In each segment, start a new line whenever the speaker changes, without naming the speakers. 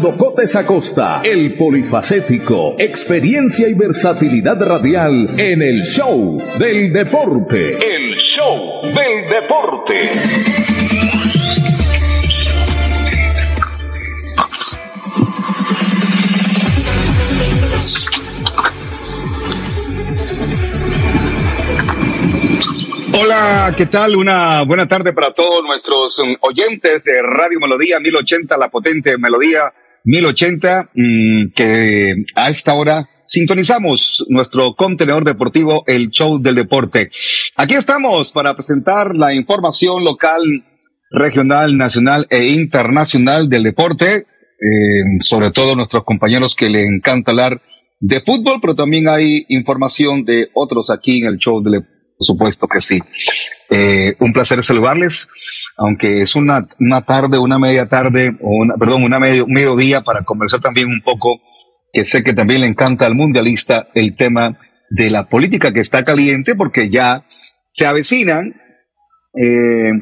Fernando Cotes Acosta, el polifacético, experiencia y versatilidad radial en el show del deporte. El show del deporte.
Hola, ¿qué tal? Una buena tarde para todos nuestros um, oyentes de Radio Melodía 1080, la potente Melodía 1080, mm, que a esta hora sintonizamos nuestro contenedor deportivo, el show del deporte. Aquí estamos para presentar la información local, regional, nacional e internacional del deporte, eh, sobre todo nuestros compañeros que le encanta hablar de fútbol, pero también hay información de otros aquí en el show del deporte por supuesto que sí. Eh, un placer saludarles, aunque es una, una tarde, una media tarde, o una, perdón, una medio, mediodía para conversar también un poco, que sé que también le encanta al mundialista el tema de la política que está caliente, porque ya se avecinan eh,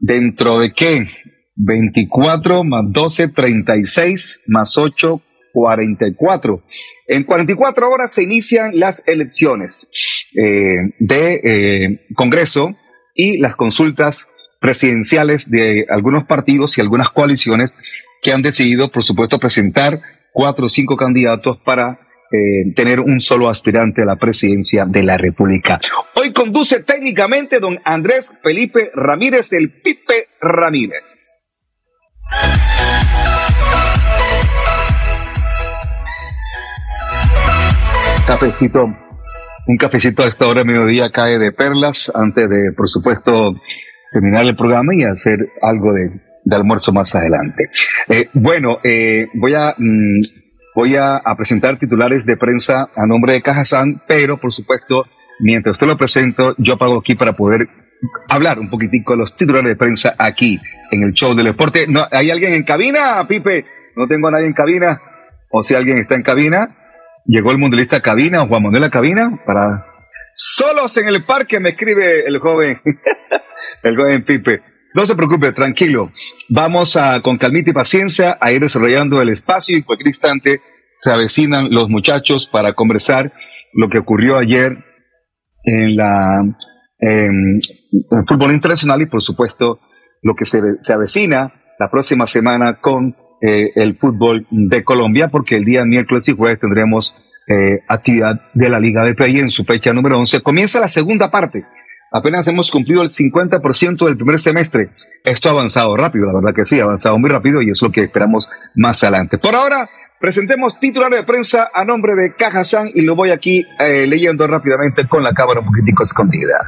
dentro de qué? 24 más 12, 36 más 8, 44. En 44 horas se inician las elecciones eh, de eh, Congreso y las consultas presidenciales de algunos partidos y algunas coaliciones que han decidido, por supuesto, presentar cuatro o cinco candidatos para eh, tener un solo aspirante a la presidencia de la República. Hoy conduce técnicamente don Andrés Felipe Ramírez, el Pipe Ramírez. Cafecito, un cafecito a esta hora mediodía cae de perlas antes de, por supuesto, terminar el programa y hacer algo de, almuerzo más adelante. Eh, bueno, eh, voy a mm, voy a, presentar titulares de prensa a nombre de Cajazán, pero por supuesto, mientras usted lo presento, yo apago aquí para poder hablar un poquitico de los titulares de prensa aquí en el show del deporte. No, ¿Hay alguien en cabina, Pipe? No tengo a nadie en cabina. O si alguien está en cabina, llegó el mundialista cabina, Juan Manuel cabina, para... Solos en el parque me escribe el joven, el joven Pipe. No se preocupe, tranquilo. Vamos a, con calmita y paciencia, a ir desarrollando el espacio y en cualquier instante se avecinan los muchachos para conversar lo que ocurrió ayer en la em, el fútbol internacional y por supuesto lo que se, se avecina la próxima semana con eh, el fútbol de Colombia, porque el día miércoles y jueves tendremos eh, actividad de la Liga Play en su fecha número 11. Comienza la segunda parte. Apenas hemos cumplido el 50% del primer semestre. Esto ha avanzado rápido, la verdad que sí, ha avanzado muy rápido y es lo que esperamos más adelante. Por ahora, presentemos titular de prensa a nombre de Caja San y lo voy aquí eh, leyendo rápidamente con la cámara un poquitico escondida.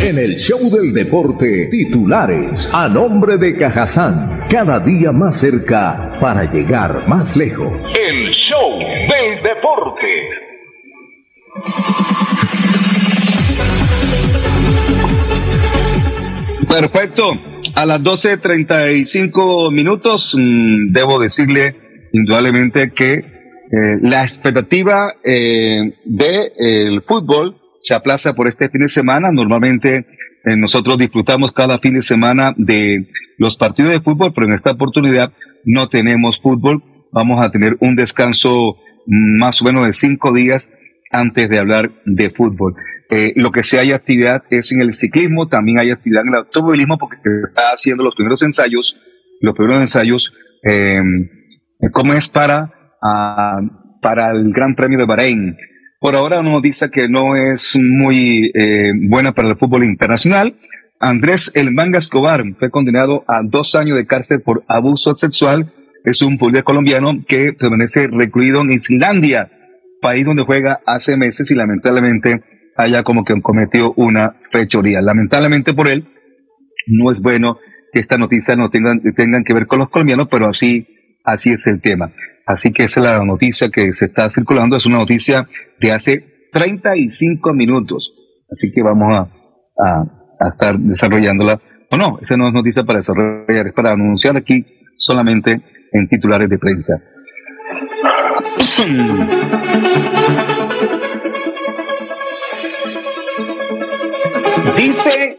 En el show del deporte, titulares a nombre de Cajazán, cada día más cerca para llegar más lejos. El show del deporte.
Perfecto. A las 12.35 minutos, mm, debo decirle indudablemente que eh, la expectativa eh, del fútbol se aplaza por este fin de semana. Normalmente eh, nosotros disfrutamos cada fin de semana de los partidos de fútbol, pero en esta oportunidad no tenemos fútbol. Vamos a tener un descanso más o menos de cinco días antes de hablar de fútbol. Eh, lo que sí hay actividad es en el ciclismo, también hay actividad en el automovilismo porque se está haciendo los primeros ensayos, los primeros ensayos, eh, como es para, ah, para el Gran Premio de Bahrein. Por ahora nos dice que no es muy eh, buena para el fútbol internacional. Andrés El Manga Escobar fue condenado a dos años de cárcel por abuso sexual. Es un policía colombiano que permanece recluido en Islandia, país donde juega hace meses y lamentablemente haya como que cometió una fechoría. Lamentablemente por él, no es bueno que esta noticia no tengan, tengan que ver con los colombianos, pero así, así es el tema. Así que esa es la noticia que se está circulando, es una noticia de hace 35 minutos. Así que vamos a, estar desarrollándola. O no, esa no es noticia para desarrollar, es para anunciar aquí solamente en titulares de prensa. dice,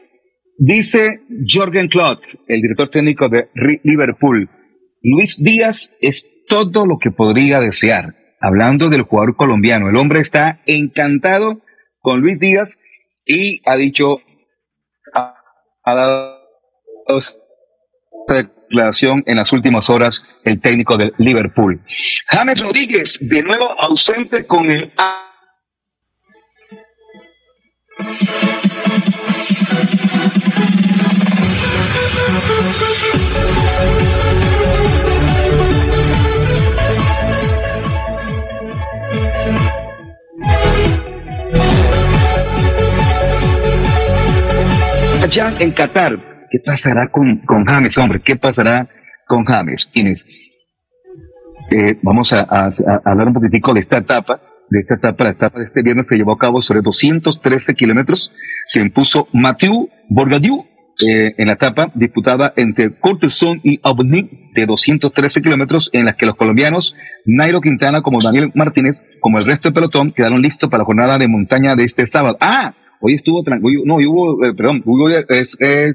dice Jorgen Klopp, el director técnico de Liverpool, Luis Díaz es todo lo que podría desear. Hablando del jugador colombiano, el hombre está encantado con Luis Díaz y ha dicho, ha, dado declaración en las últimas horas el técnico del Liverpool. James Rodríguez, de nuevo ausente con el ya en Qatar, ¿qué pasará con, con James, hombre? ¿Qué pasará con James? Inés, eh, vamos a, hablar un poquitico de esta etapa, de esta etapa, la etapa de este viernes se llevó a cabo sobre 213 kilómetros, se impuso Mathieu Borgadieu eh, en la etapa disputada entre Cortezón y Abnik de 213 kilómetros, en las que los colombianos Nairo Quintana como Daniel Martínez, como el resto del pelotón, quedaron listos para la jornada de montaña de este sábado. Ah, Hoy estuvo tranquilo, no, hubo, eh, perdón, hubo es, eh,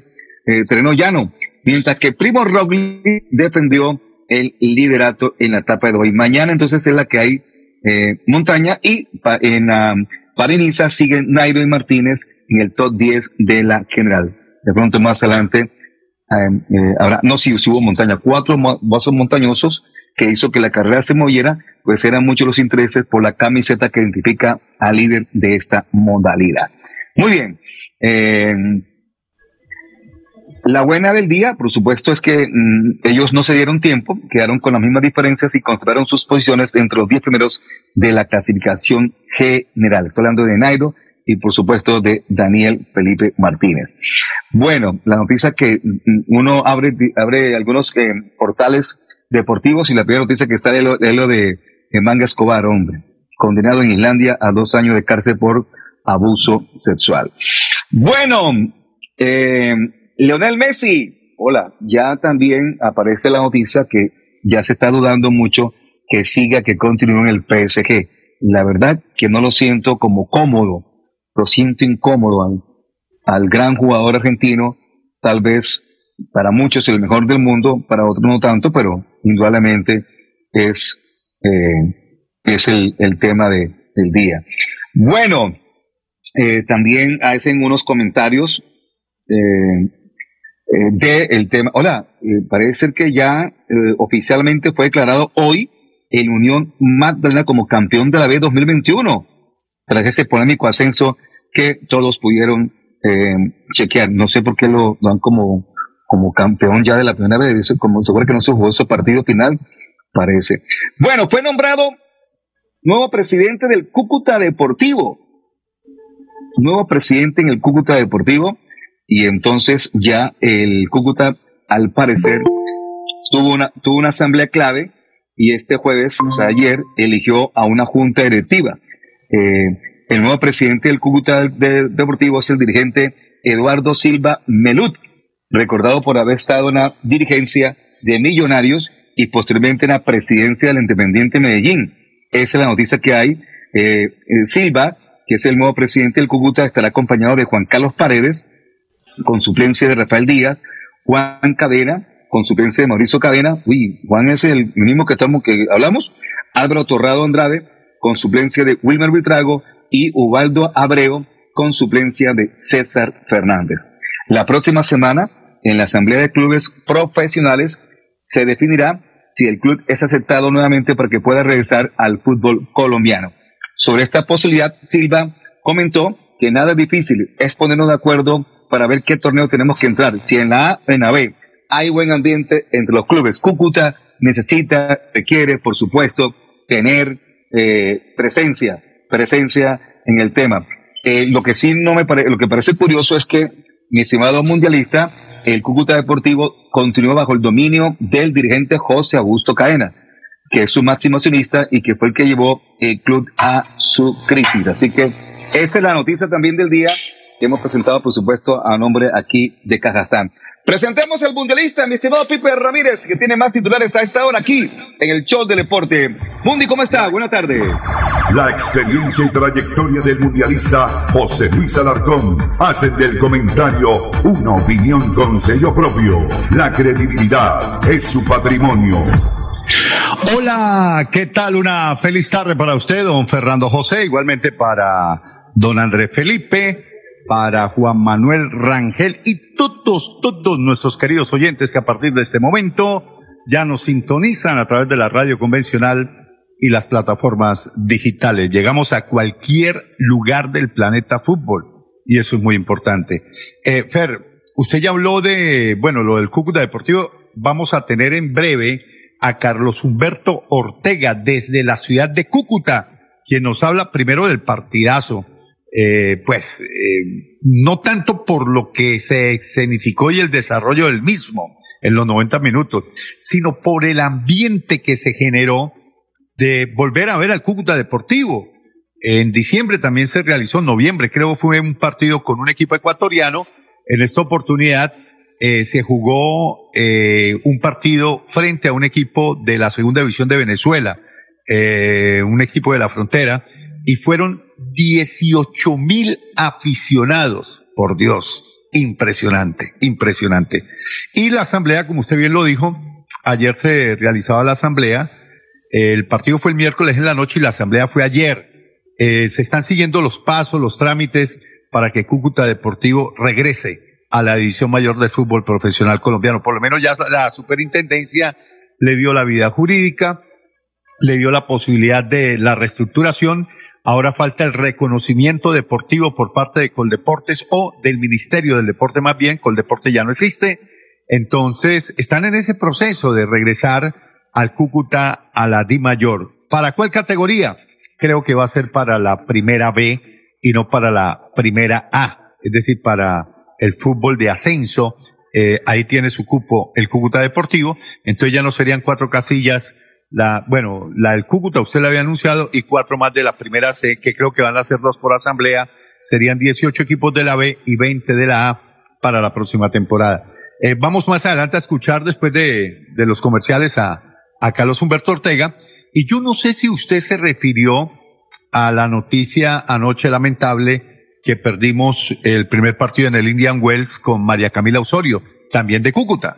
terreno llano, mientras que Primo Roglic defendió el liderato en la etapa de hoy. Mañana entonces es la que hay eh, montaña y en um, Pariniza siguen Nairo y Martínez en el top 10 de la general. De pronto más adelante em, eh, ahora, no, sí, sí hubo montaña, cuatro vasos montañosos que hizo que la carrera se moviera, pues eran muchos los intereses por la camiseta que identifica al líder de esta modalidad. Muy bien. Eh, la buena del día, por supuesto, es que mm, ellos no se dieron tiempo, quedaron con las mismas diferencias y conservaron sus posiciones entre los 10 primeros de la clasificación general. Estoy hablando de Nairo y, por supuesto, de Daniel Felipe Martínez. Bueno, la noticia que mm, uno abre, abre algunos eh, portales deportivos y la primera noticia que está es lo, de, de Manga Escobar, hombre, condenado en Islandia a dos años de cárcel por abuso sexual. Bueno, eh, Leonel Messi, hola, ya también aparece la noticia que ya se está dudando mucho que siga, que continúe en el PSG. La verdad que no lo siento como cómodo, lo siento incómodo al, al gran jugador argentino, tal vez para muchos el mejor del mundo, para otros no tanto, pero indudablemente es, eh, es el, el tema de, del día. Bueno, eh, también hacen unos comentarios eh, eh, de el tema. Hola, parece ser que ya oficialmente fue declarado hoy el Unión Magdalena como campeón de la B 2021, tras ese polémico ascenso que todos pudieron chequear. No sé por qué lo dan como, como campeón ya de la primera vez, como seguro que no se jugó ese partido final, parece. Bueno, fue nombrado nuevo presidente del Cúcuta Deportivo. Nuevo presidente en el Cúcuta Deportivo. Y entonces ya el Cúcuta, al parecer, tuvo una, tuvo una asamblea clave y este jueves, o sea, ayer, eligió a una junta directiva. Eh, el nuevo presidente del Cúcuta Deportivo es el dirigente Eduardo Silva Melut, recordado por haber estado en la dirigencia de Millonarios y posteriormente en la presidencia del Independiente Medellín. Esa es la noticia que hay. Eh, eh, Silva, que es el nuevo presidente del Cúcuta, estará acompañado de Juan Carlos Paredes, con suplencia de Rafael Díaz, Juan Cadena, con suplencia de Mauricio Cadena, uy, Juan es el mismo que estamos que hablamos, Álvaro Torrado Andrade, con suplencia de Wilmer Vitrago, y Ubaldo Abreu, con suplencia de César Fernández. La próxima semana, en la Asamblea de Clubes Profesionales, se definirá si el club es aceptado nuevamente para que pueda regresar al fútbol colombiano. Sobre esta posibilidad, Silva comentó que nada difícil, es ponernos de acuerdo para ver qué torneo tenemos que entrar. Si en la A o en la B hay buen ambiente entre los clubes. Cúcuta necesita, requiere, por supuesto, tener eh, presencia, presencia en el tema. Eh, lo que sí no me parece, lo que parece curioso es que mi estimado mundialista el Cúcuta Deportivo continúa bajo el dominio del dirigente José Augusto Caena, que es su máximo accionista y que fue el que llevó el club a su crisis. Así que esa es la noticia también del día que hemos presentado, por supuesto, a nombre aquí de Cajazán. Presentemos al mundialista, mi estimado Pipe Ramírez, que tiene más titulares a esta hora aquí en el show del deporte. Mundi, ¿cómo está? Buenas tardes.
La experiencia y trayectoria del mundialista José Luis Alarcón hacen del comentario una opinión con sello propio. La credibilidad es su patrimonio.
Hola, ¿qué tal? Una feliz tarde para usted, don Fernando José, igualmente para don Andrés Felipe para Juan Manuel Rangel y todos, todos nuestros queridos oyentes que a partir de este momento ya nos sintonizan a través de la radio convencional y las plataformas digitales. Llegamos a cualquier lugar del planeta fútbol y eso es muy importante. Eh, Fer, usted ya habló de, bueno, lo del Cúcuta Deportivo. Vamos a tener en breve a Carlos Humberto Ortega desde la ciudad de Cúcuta, quien nos habla primero del partidazo eh, pues eh, no tanto por lo que se escenificó y el desarrollo del mismo en los 90 minutos, sino por el ambiente que se generó de volver a ver al Cúcuta Deportivo. En diciembre también se realizó, en noviembre creo fue un partido con un equipo ecuatoriano. En esta oportunidad eh, se jugó un partido frente a un equipo de la segunda división de Venezuela, un equipo de la frontera, y fueron 18 mil aficionados. Por Dios, impresionante, impresionante. Y la asamblea, como usted bien lo dijo, ayer se realizaba la asamblea. El partido fue el miércoles en la noche y la asamblea fue ayer. Eh, se están siguiendo los pasos, los trámites para que Cúcuta Deportivo regrese a la división mayor del fútbol profesional colombiano. Por lo menos ya la superintendencia le dio la vida jurídica, le dio la posibilidad de la reestructuración Ahora falta el reconocimiento deportivo por parte de Coldeportes o del Ministerio del Deporte más bien. Coldeporte ya no existe. Entonces, están en ese proceso de regresar al Cúcuta a la Di Mayor. ¿Para cuál categoría? Creo que va a ser para la primera B y no para la primera A, es decir, para el fútbol de ascenso. Eh, ahí tiene su cupo el Cúcuta Deportivo. Entonces ya no serían cuatro casillas la, bueno, la del Cúcuta usted la había anunciado y cuatro más de la primera C, que creo que van a ser dos por asamblea, serían 18 equipos de la B y 20 de la A para la próxima temporada. Eh, vamos más adelante a escuchar después de, los comerciales a Carlos Humberto Ortega y yo no sé si usted se refirió a la noticia anoche lamentable que perdimos el primer partido en el Indian Wells con María Camila Osorio, también de Cúcuta.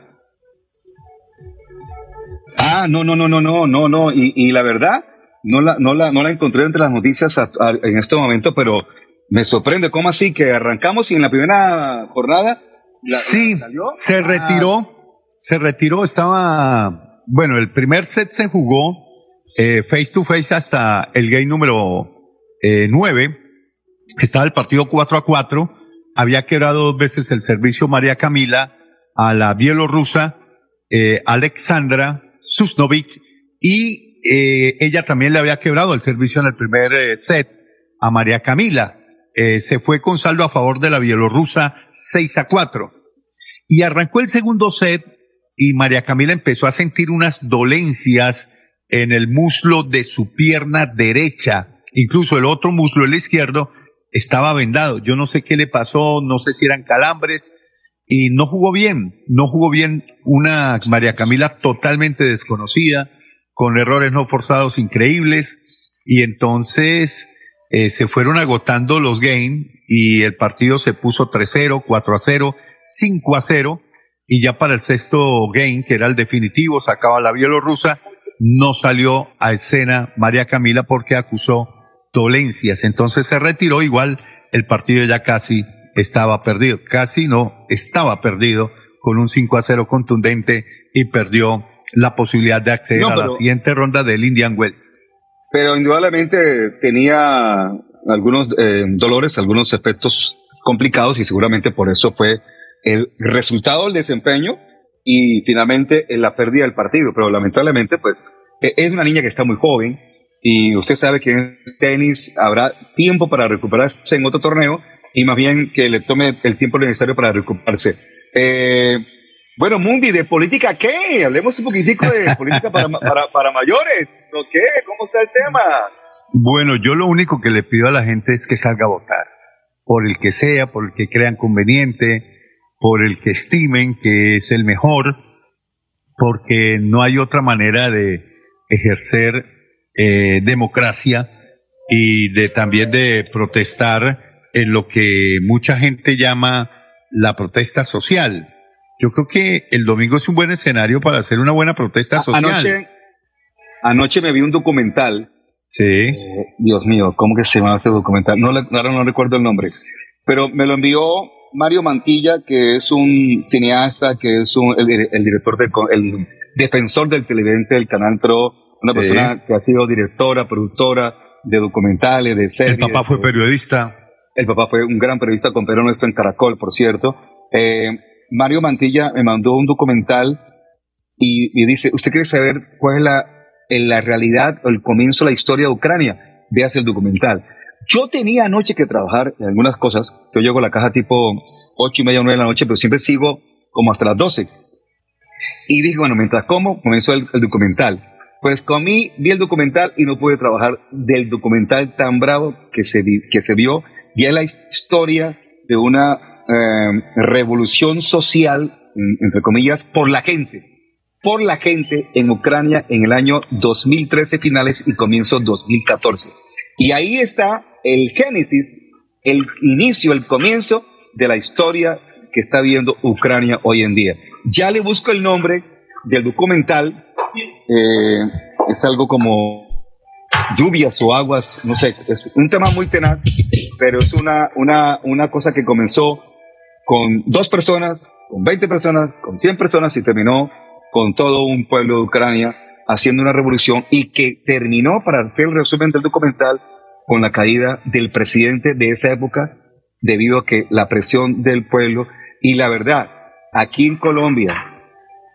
Ah, no, no, no, no, no, no, no. Y, y la verdad, no la, no, la, no la encontré entre las noticias en este momento, pero Me sorprende, ¿cómo así? Que arrancamos y en la primera jornada.
sí, se ah. retiró, se retiró, estaba, bueno, el primer set se jugó eh, face to face hasta el game número eh, 9, estaba el partido 4 a 4, había quebrado dos veces el servicio María Camila a la bielorrusa eh, Alexandra Susnovic y eh, ella también le había quebrado el servicio en el primer eh, set a María Camila. Eh, se fue con saldo a favor de la bielorrusa 6 a 4. Y arrancó el segundo set y María Camila empezó a sentir unas dolencias en el muslo de su pierna derecha. Incluso el otro muslo, el izquierdo, estaba vendado. Yo no sé qué le pasó, no sé si eran calambres, y no jugó bien, no jugó bien una María Camila totalmente desconocida, con errores no forzados increíbles, y entonces eh, se fueron agotando los games y el partido se puso 3-0, 4-0, 5-0, y ya para el sexto game, que era el definitivo, sacaba la bielorrusa, no salió a escena María Camila porque acusó dolencias, entonces se retiró igual el partido ya casi estaba perdido. Casi no, estaba perdido con un 5 a 0 contundente y perdió la posibilidad de acceder a la siguiente ronda del Indian Wells.
Pero indudablemente tenía algunos eh, dolores, algunos efectos complicados y seguramente por eso fue el resultado del desempeño y finalmente la pérdida del partido. Pero lamentablemente, pues, e-, es una niña que está muy joven y usted sabe que en tenis habrá tiempo para recuperarse en otro torneo y más bien que le tome el tiempo necesario para recuperarse. Eh, bueno, Mundi, ¿de política qué? Hablemos un poquitico de política para, para, mayores. ¿No qué? ¿Cómo está el tema?
Bueno, yo lo único que le pido a la gente es que salga a votar. Por el que sea, por el que crean conveniente, por el que estimen que es el mejor, porque no hay otra manera de ejercer eh, democracia y de también de protestar en lo que mucha gente llama la protesta social. Yo creo que el domingo es un buen escenario para hacer una buena protesta social.
Anoche, anoche me vi un documental.
Sí. Eh,
Dios mío, ¿cómo que se llama ese documental? No, ahora no recuerdo el nombre. Pero me lo envió Mario Mantilla, que es un cineasta, que es el, director, del, el defensor del televidente del Canal Pro, una persona que ha sido directora, productora de documentales, de series.
El papá fue periodista.
El papá fue un gran periodista, compañero nuestro en Caracol, por cierto. Eh, Mario Mantilla me mandó un documental y, dice, ¿usted quiere saber cuál es la, la realidad o el comienzo de la historia de Ucrania? Veas el documental. Yo tenía anoche que trabajar en algunas cosas. Yo llego a la caja tipo ocho y media, nueve de la noche, pero siempre sigo como hasta las 12. Y dije, bueno, mientras como, comenzó el, documental. Pues comí, vi el documental y no pude trabajar del documental tan bravo que se, que se vio y es la historia de una eh, revolución social, entre comillas, por la gente, por la gente en Ucrania en el año 2013 finales y comienzo 2014. Y ahí está el génesis, el inicio, el comienzo de la historia que está viendo Ucrania hoy en día. Ya le busco el nombre del documental, eh, es algo como lluvias o aguas, no sé, es un tema muy tenaz, pero es una, una, una cosa que comenzó con dos personas, con 20 personas, con 100 personas y terminó con todo un pueblo de Ucrania haciendo una revolución y que terminó, para hacer el resumen del documental, con la caída del presidente de esa época, debido a que la presión del pueblo y la verdad, aquí en Colombia,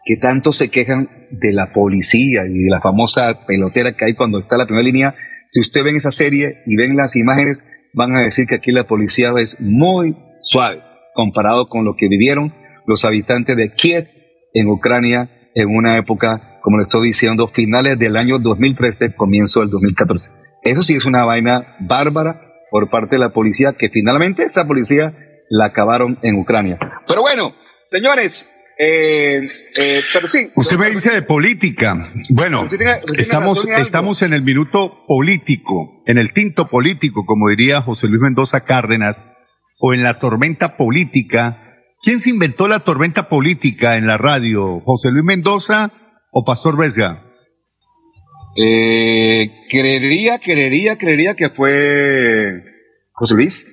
que tanto se quejan de la policía y de la famosa pelotera que hay cuando está la primera línea, si usted ven esa serie y ven las imágenes, van a decir que aquí la policía es muy suave comparado con lo que vivieron los habitantes de Kiev en Ucrania en una época, como le estoy diciendo, finales del año 2013, comienzo del 2014. Eso sí es una vaina bárbara por parte de la policía, que finalmente esa policía la acabaron en Ucrania. Pero bueno, señores, eh, eh, pero sí.
Usted me dice de política. Bueno, estamos, estamos en el minuto político, en el tinto político, como diría José Luis Mendoza Cárdenas, o en la tormenta política. ¿Quién se inventó la tormenta política en la radio? ¿José Luis Mendoza o Pastor Vesga?
Eh, creería, creería, creería que fue José Luis.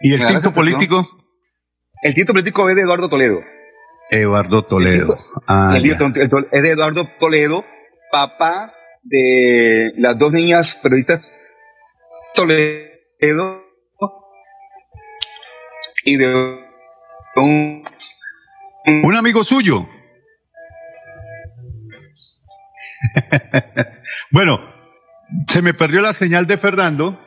¿Y el tinto político?
El tinto político es de Eduardo Toledo.
Eduardo Toledo.
Ah, es de Eduardo Toledo, papá de las dos niñas periodistas Toledo y de un,
un amigo suyo. bueno, se me perdió la señal de Fernando.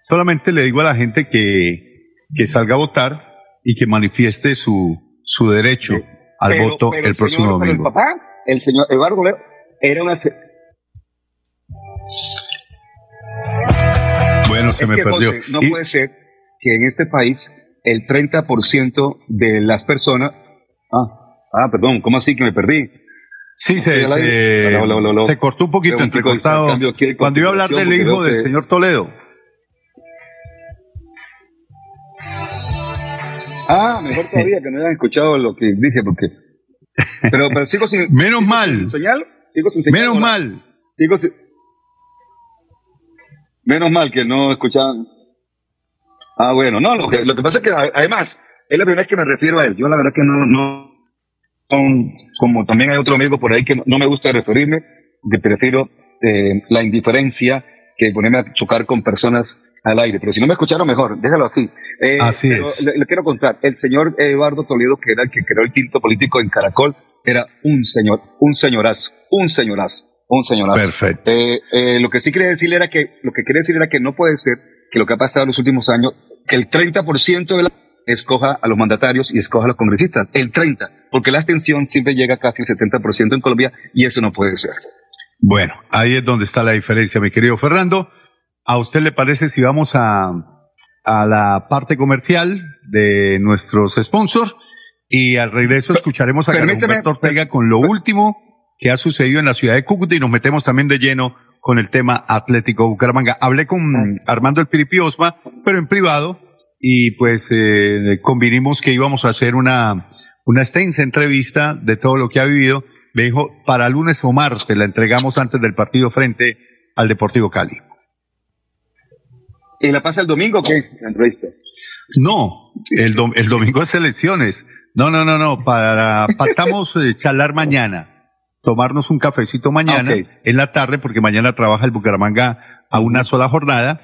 Solamente le digo a la gente que, que salga a votar y que manifieste su, su derecho al voto el, próximo domingo.
el papá, el señor Eduardo era una...
Bueno, se me perdió.
no puede ser que en este país el 30% de las personas... Ah, ah, perdón, ¿cómo así que me perdí?
Sí, se, se, cortó un poquito entrecortado. Cuando iba a hablar del hijo del señor Toledo.
Ah, mejor todavía que no hayan escuchado lo que dije, porque. Pero, pero sigo sin.
Menos mal.
señal. Sigo sin
señal. Menos mal.
Sigo sin... Menos mal que no escuchaban. Ah, bueno, no, lo que, lo que pasa es que además, es la primera vez que me refiero a él. Yo la verdad que no, no, como también hay otro amigo por ahí que no me gusta referirme, que prefiero eh, la indiferencia que ponerme a chocar con personas al aire. Pero si no me escucharon mejor, déjalo así.
Eh, así es.
Le, quiero contar, el señor Eduardo Toledo, que era el que creó el tinto político en Caracol, era un señor, un señorazo, un señorazo, un señorazo.
Perfecto.
Eh, lo que sí quería decir era que, lo que quería decir era que no puede ser que lo que ha pasado en los últimos años, que el 30% de la escoja a los mandatarios y escoja a los congresistas. El 30, porque la abstención siempre llega casi el 70% en Colombia y eso no puede ser.
Bueno, ahí es donde está la diferencia, mi querido Fernando. ¿A usted le parece si vamos a, a la parte comercial de nuestros sponsors? Y al regreso escucharemos a Carlos Ortega con lo último que ha sucedido en la ciudad de Cúcuta y nos metemos también de lleno con el tema Atlético Bucaramanga. Hablé con Armando el Piripi Osma, pero en privado, y pues eh, convinimos que íbamos a hacer una, una extensa entrevista de todo lo que ha vivido. Me dijo, para lunes o martes la entregamos antes del partido frente al Deportivo Cali.
¿Y la pasa el domingo qué? La entrevista.
No, el, el domingo es elecciones. No, no, no, no, para, pactamos eh, charlar mañana, tomarnos un cafecito mañana en la tarde, porque mañana trabaja el Bucaramanga a una sola jornada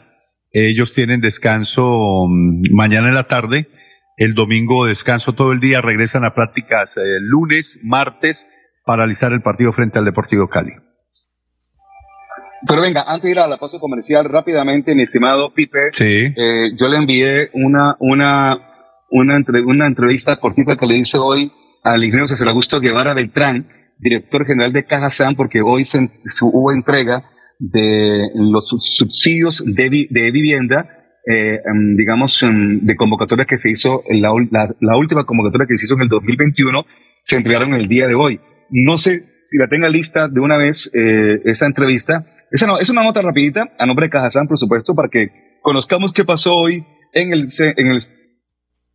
ellos tienen descanso mm, mañana en la tarde, el domingo descanso todo el día, regresan a prácticas el eh, lunes, martes, para realizar el partido frente al Deportivo Cali.
Pero venga, antes de ir a la pausa comercial, rápidamente, mi estimado Pipe,
sí.
Eh, yo le envié una, una, una, una entrevista cortita que le hice hoy al ingeniero César Augusto Guevara Beltrán, director general de Caja San, porque hoy se, hubo entrega de los subsidios de, de vivienda, eh, em, digamos, em, de convocatorias que se hizo, en la, la, última convocatoria que se hizo en el 2021, se entregaron el día de hoy. No sé si la tenga lista de una vez eh, esa entrevista. Esa es una nota rapidita, a nombre de Cajazán, por supuesto, para que conozcamos qué pasó hoy en el, en el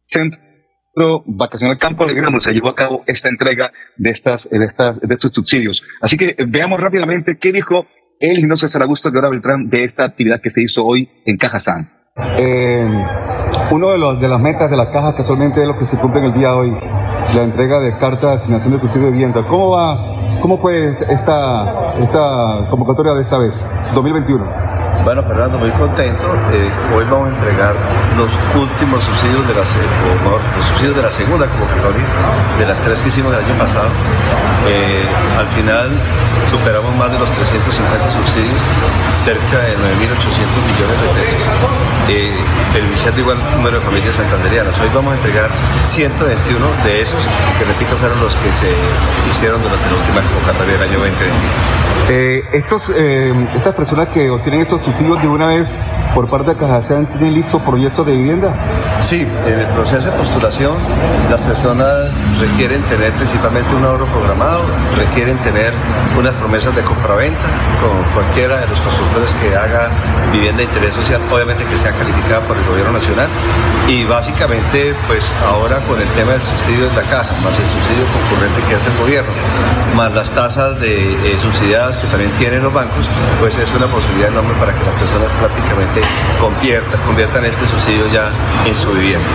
centro vacacional Campo Alegre, donde se llevó a cabo esta entrega de, estas, de, estos subsidios. Así que veamos rápidamente qué dijo el César Augusto de Beltrán de esta actividad que se hizo hoy en Caja San.
Eh, uno de, los, de las metas de la caja casualmente es lo que se cumple en el día de hoy, la entrega de cartas de asignación de subsidio de vivienda. ¿Cómo va, cómo fue esta, esta convocatoria de esta vez, 2021?
Bueno, Fernando, muy contento. Eh, hoy vamos a entregar los últimos subsidios de la, los subsidios de la segunda convocatoria, de las tres que hicimos el año pasado. Eh, al final superamos más de los 350 subsidios, cerca de 9.800 millones de pesos, eh, beneficiando igual número de familias santanderianas. Hoy vamos a entregar 121 de esos, que repito, fueron los que se hicieron durante la última convocatoria del año 2021.
Eh, estos, eh, estas personas que obtienen estos subsidios de una vez por parte de Cajasán tienen listo proyectos de vivienda?
Sí, en el proceso de postulación las personas requieren tener principalmente un ahorro programado, requieren tener una unas promesas de compraventa con cualquiera de los constructores que haga vivienda de interés social, obviamente que sea calificada por el gobierno nacional. Y básicamente, pues ahora con el tema del subsidio de la caja, más el subsidio concurrente que hace el gobierno, más las tasas de eh, subsidiadas que también tienen los bancos, pues es una posibilidad enorme para que las personas prácticamente conviertan, conviertan este subsidio ya en su vivienda.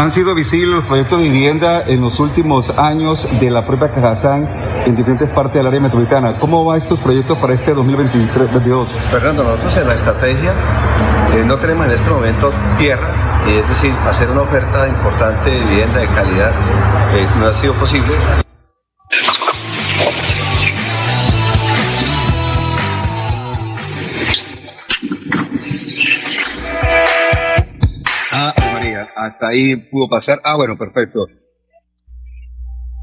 Han sido visibles los proyectos de vivienda en los últimos años de la propia Cajazán en diferentes partes del área metropolitana. ¿Cómo van estos proyectos para este 2023-2022?
Fernando, nosotros en la estrategia eh, no tenemos en este momento tierra, eh, es decir, hacer una oferta importante de vivienda de calidad eh, no ha sido posible.
Ah, María, hasta ahí pudo pasar. Ah, bueno, perfecto.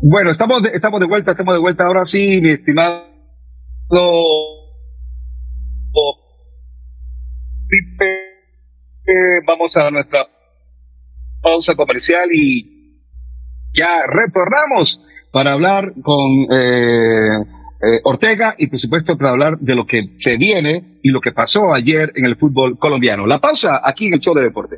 Bueno, estamos de, estamos de vuelta, estamos de vuelta ahora sí, mi estimado Pipe. Eh, vamos a nuestra pausa comercial y ya retornamos para hablar con eh, eh, Ortega y por supuesto para hablar de lo que se viene y lo que pasó ayer en el fútbol colombiano. La pausa aquí en el show de deporte.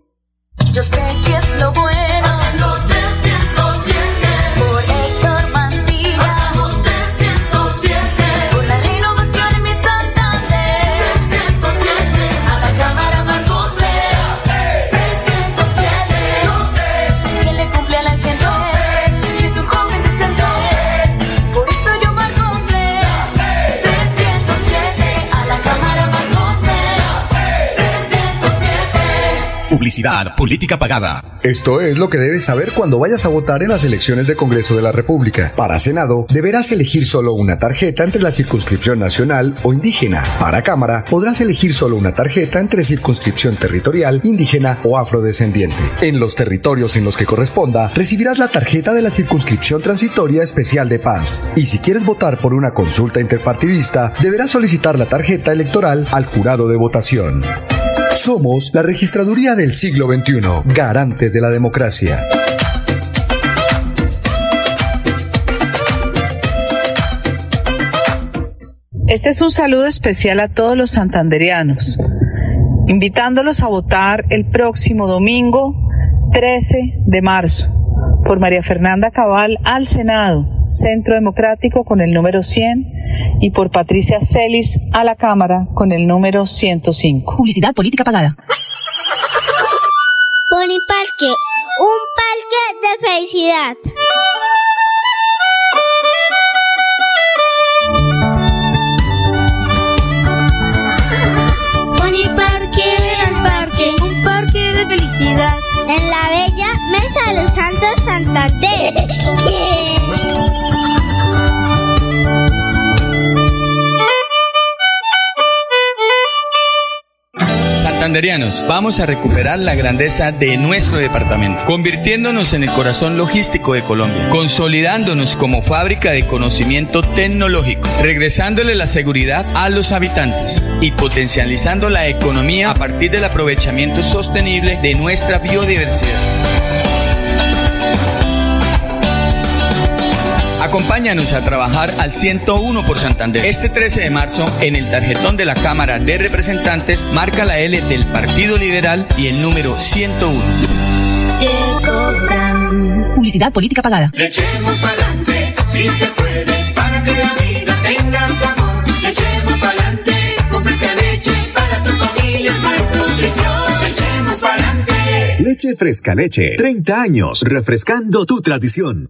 Yo sé que es lo bueno.
Publicidad, política pagada.
Esto es lo que debes saber cuando vayas a votar en las elecciones de Congreso de la República. Para Senado, deberás elegir solo una tarjeta entre la circunscripción nacional o indígena. Para Cámara, podrás elegir solo una tarjeta entre circunscripción territorial, indígena o afrodescendiente. En los territorios en los que corresponda, recibirás la tarjeta de la circunscripción transitoria especial de paz. Y si quieres votar por una consulta interpartidista, deberás solicitar la tarjeta electoral al jurado de votación. Somos la registraduría del siglo XXI, garantes de la democracia.
Este es un saludo especial a todos los santanderianos, invitándolos a votar el próximo domingo 13 de marzo por María Fernanda Cabal al Senado, Centro Democrático con el número 100 y por Patricia Celis a la Cámara con el número 105.
Publicidad política pagada.
Pony Parque, un parque de felicidad. Pony Parque, el parque, un parque de felicidad. En la bella Mesa de los Santos Santander.
Vamos a recuperar la grandeza de nuestro departamento, convirtiéndonos en el corazón logístico de Colombia, consolidándonos como fábrica de conocimiento tecnológico, regresándole la seguridad a los habitantes y potencializando la economía a partir del aprovechamiento sostenible de nuestra biodiversidad. Acompáñanos a trabajar al 101 por Santander. Este 13 de marzo, en el tarjetón de la Cámara de Representantes, marca la L del Partido Liberal y el número 101.
Publicidad política pagada.
Le echemos pa'lante, si se puede, para que la vida tenga sabor. Le echemos pa'lante, cómprate leche, para tu familia es más nutrición. Le echemos pa'lante.
Leche Fresca Leche. 30 años refrescando tu tradición.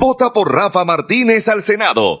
Vota por Rafa Martínez al Senado,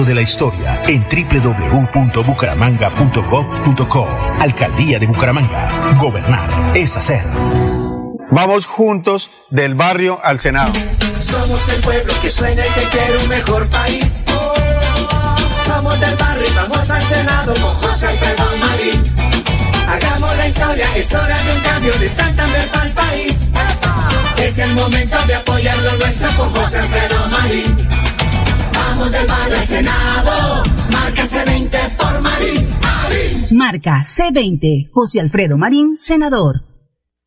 de la historia en www.bucaramanga.gov.co. Alcaldía de Bucaramanga. Gobernar es hacer.
Vamos juntos del barrio al Senado.
Somos el pueblo que sueña y que quiere un mejor país. Somos del barrio y vamos al Senado con José Alfredo Marín. Hagamos la historia, es hora de un cambio de Santander para el país. Es el momento de apoyar lo nuestro con José Alfredo Marín. Vamos del barrio Senado, marca C20 por Marín. Marín.
Marca C20, José Alfredo Marín, senador.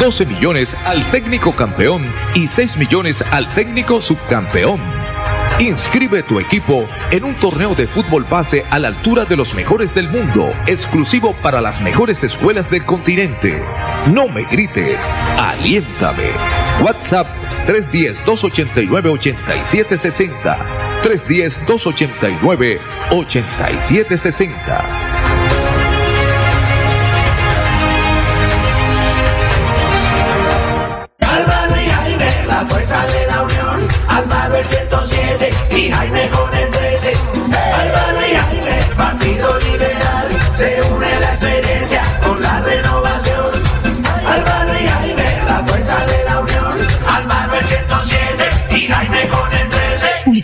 12 millones al técnico campeón y 6 millones al técnico subcampeón. Inscribe tu equipo en un torneo de fútbol base a la altura de los mejores del mundo, exclusivo para las mejores escuelas del continente. No me grites, aliéntame. WhatsApp 310-289-8760. 310-289-8760.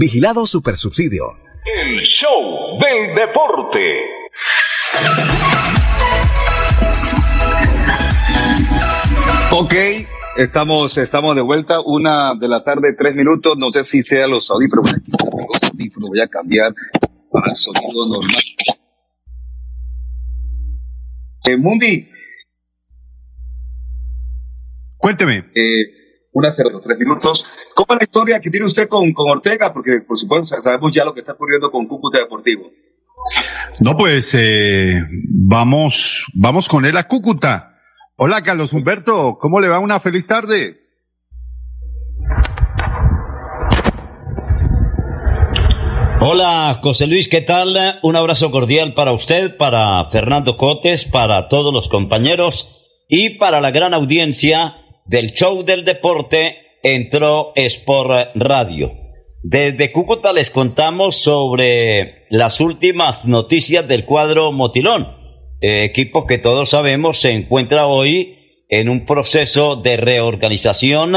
Vigilado Supersubsidio.
El show del deporte.
Ok, estamos, estamos de vuelta, una de la tarde, tres minutos. No sé si sea los audífonos. Bueno, aquí tengo los audífonos, voy a cambiar para el sonido normal. Eh, Mundi.
Cuénteme.
Eh, una cero, tres minutos. ¿Cómo es la historia que tiene usted con, con Ortega? Porque, por supuesto, sabemos ya lo que está ocurriendo con Cúcuta Deportivo.
No, pues eh, vamos, vamos con él a Cúcuta. Hola, Carlos Humberto, ¿cómo le va? Una feliz tarde.
Hola, José Luis, ¿qué tal? Un abrazo cordial para usted, para Fernando Cotes, para todos los compañeros y para la gran audiencia del show del deporte entró Sport Radio. Desde Cúcuta les contamos sobre las últimas noticias del cuadro Motilón, eh, equipo que todos sabemos se encuentra hoy en un proceso de reorganización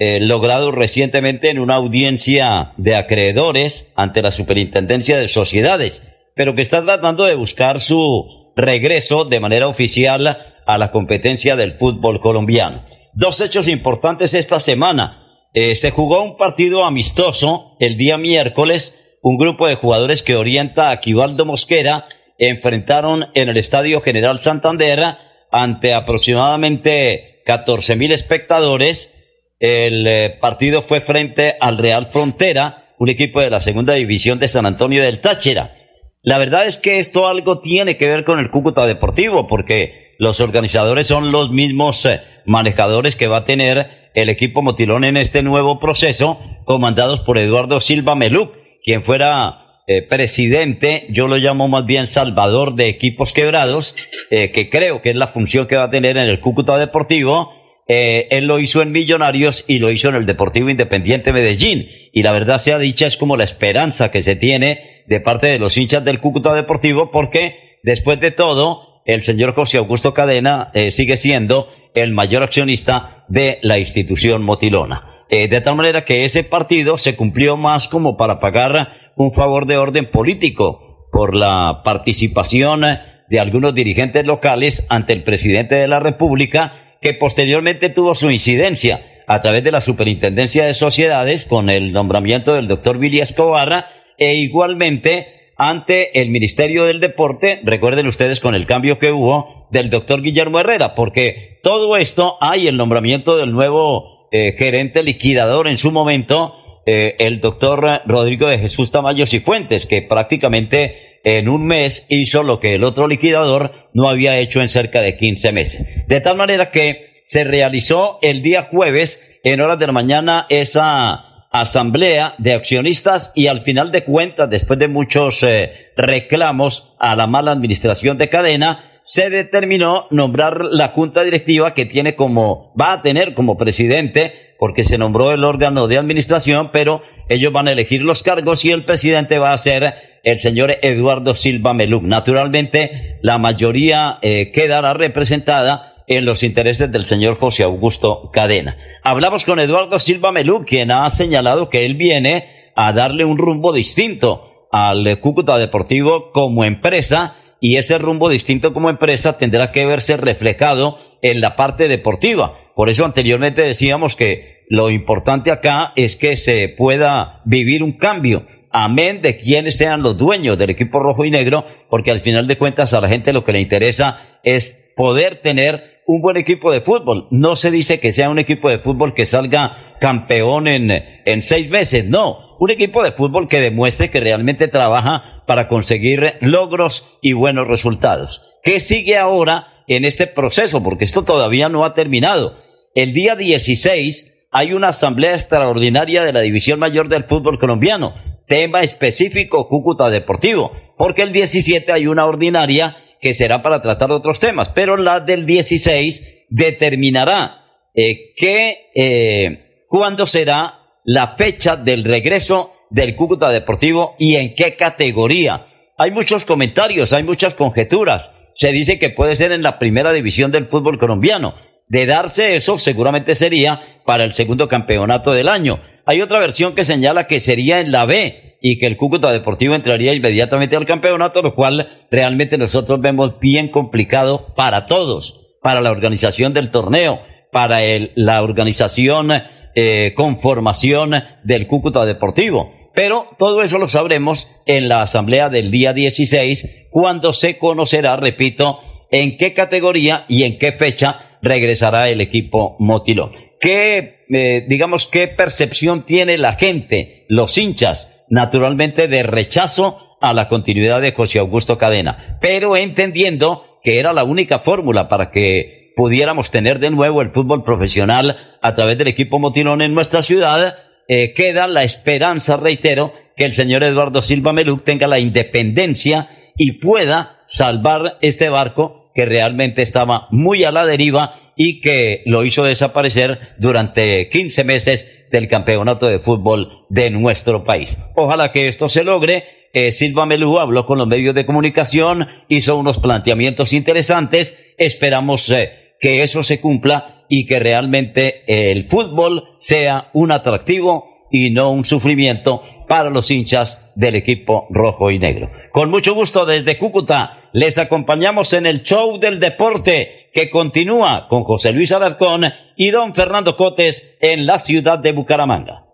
eh, logrado recientemente en una audiencia de acreedores ante la Superintendencia de Sociedades, pero que está tratando de buscar su regreso de manera oficial a la competencia del fútbol colombiano. Dos hechos importantes esta semana. Eh, se jugó un partido amistoso el día miércoles. Un grupo de jugadores que orienta a Aquivaldo Mosquera enfrentaron en el Estadio General Santander ante aproximadamente 14 mil espectadores. El eh, partido fue frente al Real Frontera, un equipo de la segunda división de San Antonio del Táchira. La verdad es que esto algo tiene que ver con el Cúcuta Deportivo, porque los organizadores son los mismos eh, manejadores que va a tener el equipo Motilón en este nuevo proceso, comandados por Eduardo Silva Meluc, quien fuera eh, presidente, yo lo llamo más bien salvador de equipos quebrados, eh, que creo que es la función que va a tener en el Cúcuta Deportivo. él lo hizo en Millonarios y lo hizo en el Deportivo Independiente Medellín. Y la verdad sea dicha, es como la esperanza que se tiene de parte de los hinchas del Cúcuta Deportivo porque después de todo el señor José Augusto Cadena eh, sigue siendo el mayor accionista de la institución motilona. Eh, de tal manera que ese partido se cumplió más como para pagar un favor de orden político por la participación de algunos dirigentes locales ante el presidente de la República que posteriormente tuvo su incidencia a través de la Superintendencia de Sociedades con el nombramiento del doctor Billy Escobarra e igualmente ante el Ministerio del Deporte, recuerden ustedes con el cambio que hubo del doctor Guillermo Herrera, porque todo esto hay el nombramiento del nuevo eh, gerente liquidador en su momento, eh, el doctor Rodrigo de Jesús Tamayo Cifuentes, que prácticamente en un mes hizo lo que el otro liquidador no había hecho en cerca de 15 meses. De tal manera que se realizó el día jueves en horas de la mañana esa asamblea de accionistas y al final de cuentas, después de muchos eh, reclamos a la mala administración de cadena, se determinó nombrar la junta directiva que tiene como, va a tener como presidente, porque se nombró el órgano de administración, pero ellos van a elegir los cargos y el presidente va a ser el señor Eduardo Silva Meluc. Naturalmente, la mayoría eh, quedará representada en los intereses del señor José Augusto Cadena. Hablamos con Eduardo Silva Melú, quien ha señalado que él viene a darle un rumbo distinto al Cúcuta Deportivo como empresa y ese rumbo distinto como empresa tendrá que verse reflejado en la parte deportiva. Por eso anteriormente decíamos que lo importante acá es que se pueda vivir un cambio, amén de quienes sean los dueños del equipo rojo y negro, porque al final de cuentas a la gente lo que le interesa es poder tener un buen equipo de fútbol. No se dice que sea un equipo de fútbol que salga campeón en, en seis meses, no. Un equipo de fútbol que demuestre que realmente trabaja para conseguir logros y buenos resultados. ¿Qué sigue ahora en este proceso? Porque esto todavía no ha terminado. El día 16 hay una asamblea extraordinaria de la División Mayor del Fútbol Colombiano. Tema específico Cúcuta Deportivo. Porque el 17 hay una ordinaria que será para tratar otros temas, pero la del 16 determinará eh, que, eh, cuándo será la fecha del regreso del Cúcuta Deportivo y en qué categoría. Hay muchos comentarios, hay muchas conjeturas. Se dice que puede ser en la primera división del fútbol colombiano. De darse eso, seguramente sería para el segundo campeonato del año. Hay otra versión que señala que sería en la B, y que el Cúcuta Deportivo entraría inmediatamente al campeonato, lo cual realmente nosotros vemos bien complicado para todos, para la organización del torneo, para el, la organización, eh, conformación del Cúcuta Deportivo. Pero todo eso lo sabremos en la asamblea del día 16, cuando se conocerá, repito, en qué categoría y en qué fecha regresará el equipo Motilón. ¿Qué, eh, digamos, qué percepción tiene la gente, los hinchas, naturalmente de rechazo a la continuidad de José Augusto Cadena, pero entendiendo que era la única fórmula para que pudiéramos tener de nuevo el fútbol profesional a través del equipo Motilón en nuestra ciudad, eh, queda la esperanza, reitero, que el señor Eduardo Silva Meluc tenga la independencia y pueda salvar este barco que realmente estaba muy a la deriva y que lo hizo desaparecer durante 15 meses del campeonato de fútbol de nuestro país. Ojalá que esto se logre. Eh, Silva Melú habló con los medios de comunicación, hizo unos planteamientos interesantes. Esperamos eh, que eso se cumpla y que realmente el fútbol sea un atractivo y no un sufrimiento para los hinchas del equipo rojo y negro. Con mucho gusto desde Cúcuta les acompañamos en el show del deporte que continúa con José Luis Alarcón y don Fernando Cotes en la ciudad de Bucaramanga.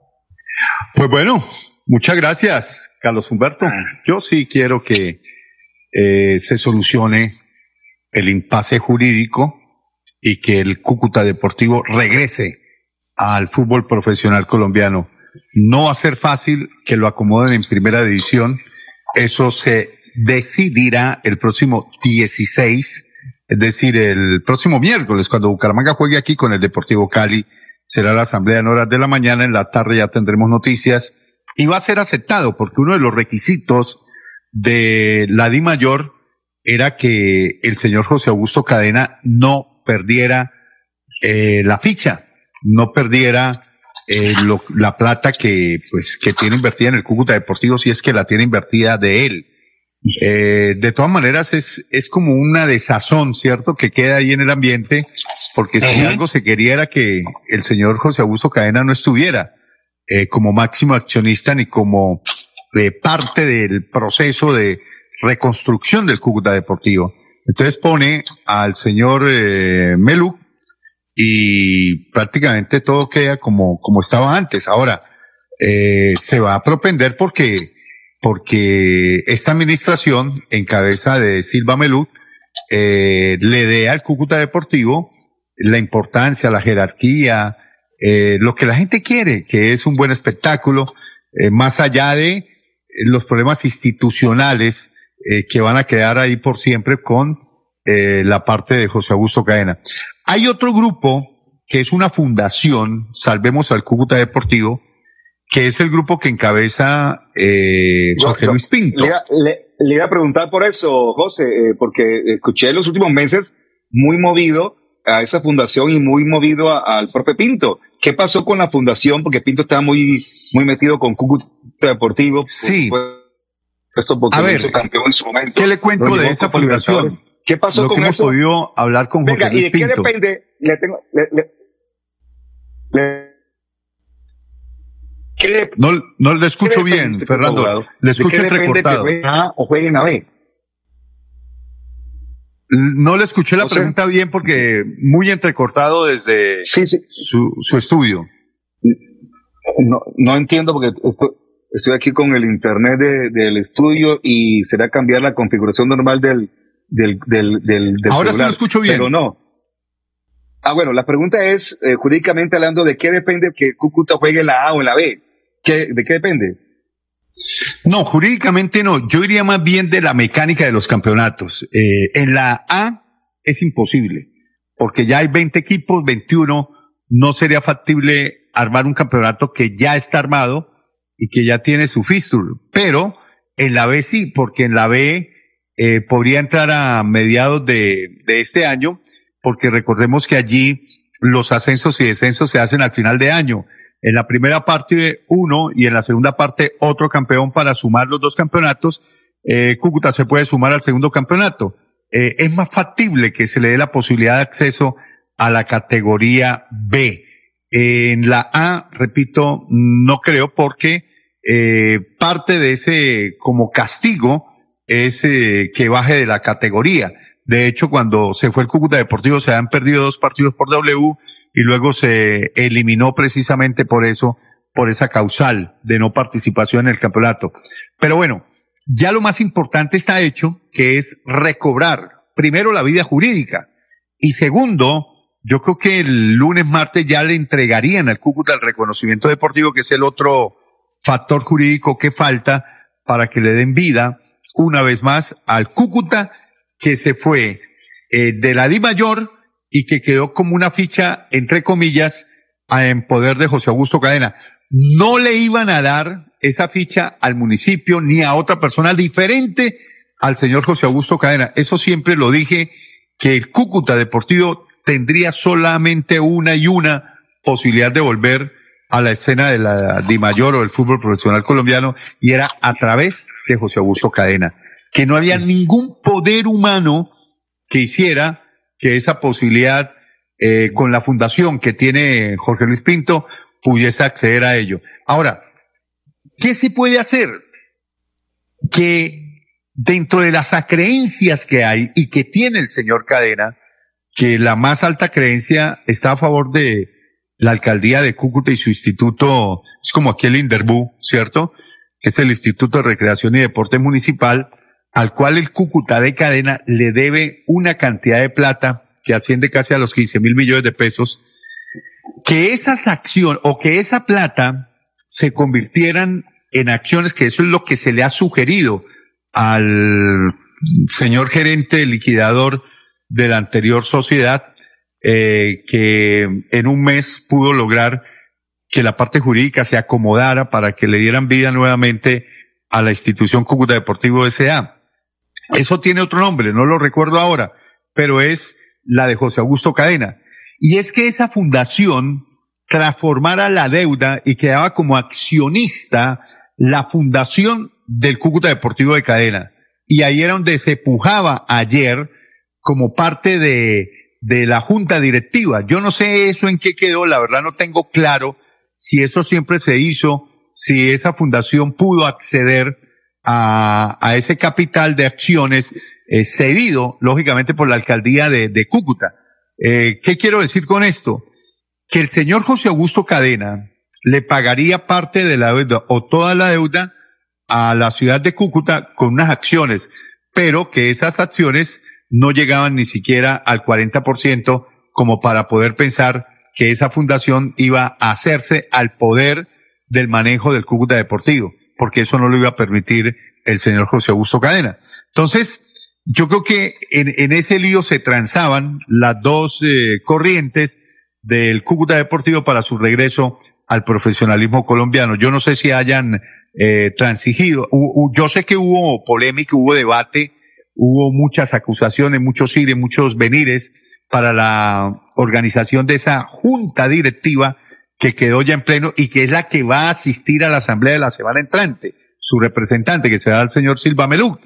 Pues bueno, muchas gracias, Carlos Humberto. Yo sí quiero que eh, se solucione el impasse jurídico y que el Cúcuta Deportivo regrese al fútbol profesional colombiano. No va a ser fácil que lo acomoden en primera división. Eso se decidirá el próximo 16, es decir, el próximo miércoles, cuando Bucaramanga juegue aquí con el Deportivo Cali. Será la asamblea en horas de la mañana, en la tarde ya tendremos noticias y va a ser aceptado porque uno de los requisitos de la Di Mayor era que el señor José Augusto Cadena no perdiera eh, la ficha, no perdiera eh, lo- la plata que pues que tiene invertida en el Cúcuta Deportivo si es que la tiene invertida de él. Eh, de todas maneras es, es como una desazón, ¿cierto? Que queda ahí en el ambiente, porque si algo se quería era que el señor José Augusto Cadena no estuviera eh, como máximo accionista ni como eh, parte del proceso de reconstrucción del Cúcuta Deportivo. Entonces pone al señor eh, Melu y prácticamente todo queda como, como estaba antes. Ahora, eh, se va a propender porque, porque esta administración, en cabeza de Silva Melú, eh, le dé al Cúcuta Deportivo la importancia, la jerarquía, eh, lo que la gente quiere, que es un buen espectáculo, eh, más allá de eh, los problemas institucionales que van a quedar ahí por siempre con la parte de José Augusto Cadena. Hay otro grupo que es una fundación, Salvemos al Cúcuta Deportivo, que es el grupo que encabeza eh, Jorge Luis Pinto.
Le, iba- le- le iba a preguntar por eso, José, eh, porque escuché en los últimos meses muy movido a esa fundación y muy movido al propio Pinto. ¿Qué pasó con la fundación? Porque Pinto estaba muy, muy metido con Cúcuta Deportivo.
Sí.
Esto porque
A ver,
hizo campeón en su momento.
¿Qué le cuento de esa fundación?
¿Qué pasó
Lo
con
que hemos
eso?
podido hablar con Jorge
Venga, ¿y
Luis
de qué depende? Le tengo, le- le- ¿qué
No, no le escucho
¿Qué
bien, Fernando.
abogado?
Le
¿De
escucho
qué depende
entrecortado.
que jueguen A o jueguen a B?
No le escuché la
José.
pregunta bien porque muy entrecortado desde Su, su estudio.
No, no entiendo porque esto, estoy aquí con el internet de- del estudio y será cambiar la configuración normal del, del, del, del, del
Ahora sí lo escucho bien.
Pero no. Ah, bueno, la pregunta es, eh, jurídicamente hablando, ¿de qué depende que Cúcuta juegue en la A o en la B? ¿Qué, ¿De qué depende?
No, jurídicamente no. Yo iría más bien de la mecánica de los campeonatos. Eh, en la A es imposible, porque ya hay 20 equipos, 21. No sería factible armar un campeonato que ya está armado y que ya tiene su fixture. Pero en la B sí, porque en la B eh, podría entrar a mediados de, de este año, porque recordemos que allí los ascensos y descensos se hacen al final de año. En la primera parte uno y en la segunda parte otro campeón para sumar los dos campeonatos. Eh, Cúcuta se puede sumar al segundo campeonato. Eh, es más factible que se le dé la posibilidad de acceso a la categoría B. En la A, repito, no creo porque eh, parte de ese como castigo es que baje de la categoría. De hecho, cuando se fue el Cúcuta Deportivo se han perdido dos partidos por W y luego se eliminó precisamente por eso, por esa causal de no participación en el campeonato. Pero bueno, ya lo más importante está hecho, que es recobrar primero la vida jurídica y segundo, yo creo que el lunes, martes ya le entregarían al Cúcuta el reconocimiento deportivo, que es el otro factor jurídico que falta para que le den vida una vez más al Cúcuta que se fue eh, de la Di Mayor y que quedó como una ficha, entre comillas, a- en poder de José Augusto Cadena. No le iban a dar esa ficha al municipio ni a otra persona diferente al señor José Augusto Cadena. Eso siempre lo dije, que el Cúcuta Deportivo tendría solamente una y una posibilidad de volver a la escena de la Di Mayor o del fútbol profesional colombiano y era a través de José Augusto Cadena, que no había ningún poder humano que hiciera que esa posibilidad eh, con la fundación que tiene Jorge Luis Pinto pudiese acceder a ello. Ahora, ¿qué se puede hacer? Que dentro de las creencias que hay y que tiene el señor Cadena, que la más alta creencia está a favor de la alcaldía de Cúcuta y su instituto, es como aquí el Inderbú, ¿cierto? Que es el Instituto de Recreación y Deporte Municipal, al cual el Cúcuta de Cadena le debe una cantidad de plata que asciende casi a los 15 mil millones de pesos, que esas acciones o que esa plata se convirtieran en acciones, que eso es lo que se le ha sugerido al señor gerente liquidador de la anterior sociedad, eh, que en un mes pudo lograr que la parte jurídica se acomodara para que le dieran vida nuevamente a la institución Cúcuta Deportivo S.A. Eso tiene otro nombre, no lo recuerdo ahora, pero es la de José Augusto Cadena. Y es que esa fundación transformara la deuda y quedaba como accionista la fundación del Cúcuta Deportivo de Cadena. Y ahí era donde se pujaba ayer como parte de, de la junta directiva. Yo no sé eso en qué quedó, la verdad no tengo claro si eso siempre se hizo, si esa fundación pudo acceder a, a ese capital de acciones eh, cedido, lógicamente, por la alcaldía de, de Cúcuta. Eh, ¿Qué quiero decir con esto? Que el señor José Augusto Cadena le pagaría parte de la deuda o toda la deuda a la ciudad de Cúcuta con unas acciones, pero que esas acciones no llegaban ni siquiera al 40% como para poder pensar que esa fundación iba a hacerse al poder del manejo del Cúcuta Deportivo, porque eso no lo iba a permitir el señor José Augusto Cadena. Entonces, yo creo que en, en ese lío se transaban las dos eh, corrientes del Cúcuta Deportivo para su regreso al profesionalismo colombiano. Yo no sé si hayan eh, transigido. U, u, yo sé que hubo polémica, hubo debate, hubo muchas acusaciones, muchos ires, muchos venires para la organización de esa junta directiva que quedó ya en pleno y que es la que va a asistir a la asamblea de la semana entrante, su representante, que será el señor Silva Melú.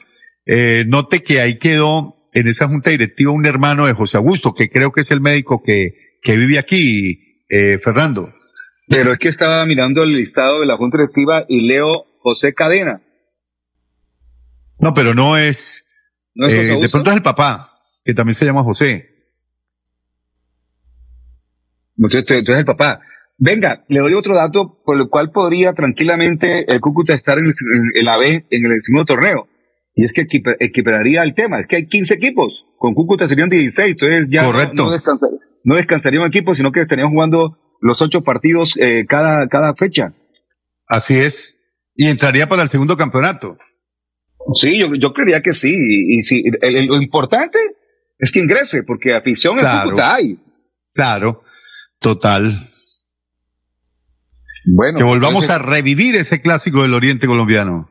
Eh, note que ahí quedó en esa junta directiva un hermano de José Augusto, que creo que es el médico que, que vive aquí, eh, Fernando.
Pero es que estaba mirando el listado de la Junta Directiva y leo José Cadena.
No, pero no es.
¿No es
eh,
José
de pronto es el papá, que también se llama José.
Entonces, entonces el papá. Venga, le doy otro dato por el cual podría tranquilamente el Cúcuta estar en, el, en la B en el segundo torneo. Y es que equipa- equipararía el tema. Es que hay 15 equipos. Con Cúcuta serían 16. Entonces ya no-
Correcto.
No, descansa- no descansaría un equipo, sino que estarían jugando los ocho partidos eh, cada, cada fecha.
Así es. Y entraría para el segundo campeonato.
Sí, yo, yo creería que sí. Y, y sí, el- el- lo importante es que ingrese, porque afición en
Claro.
Cúcuta hay.
Claro, total.
Bueno,
que volvamos
entonces-
a revivir ese clásico del Oriente colombiano.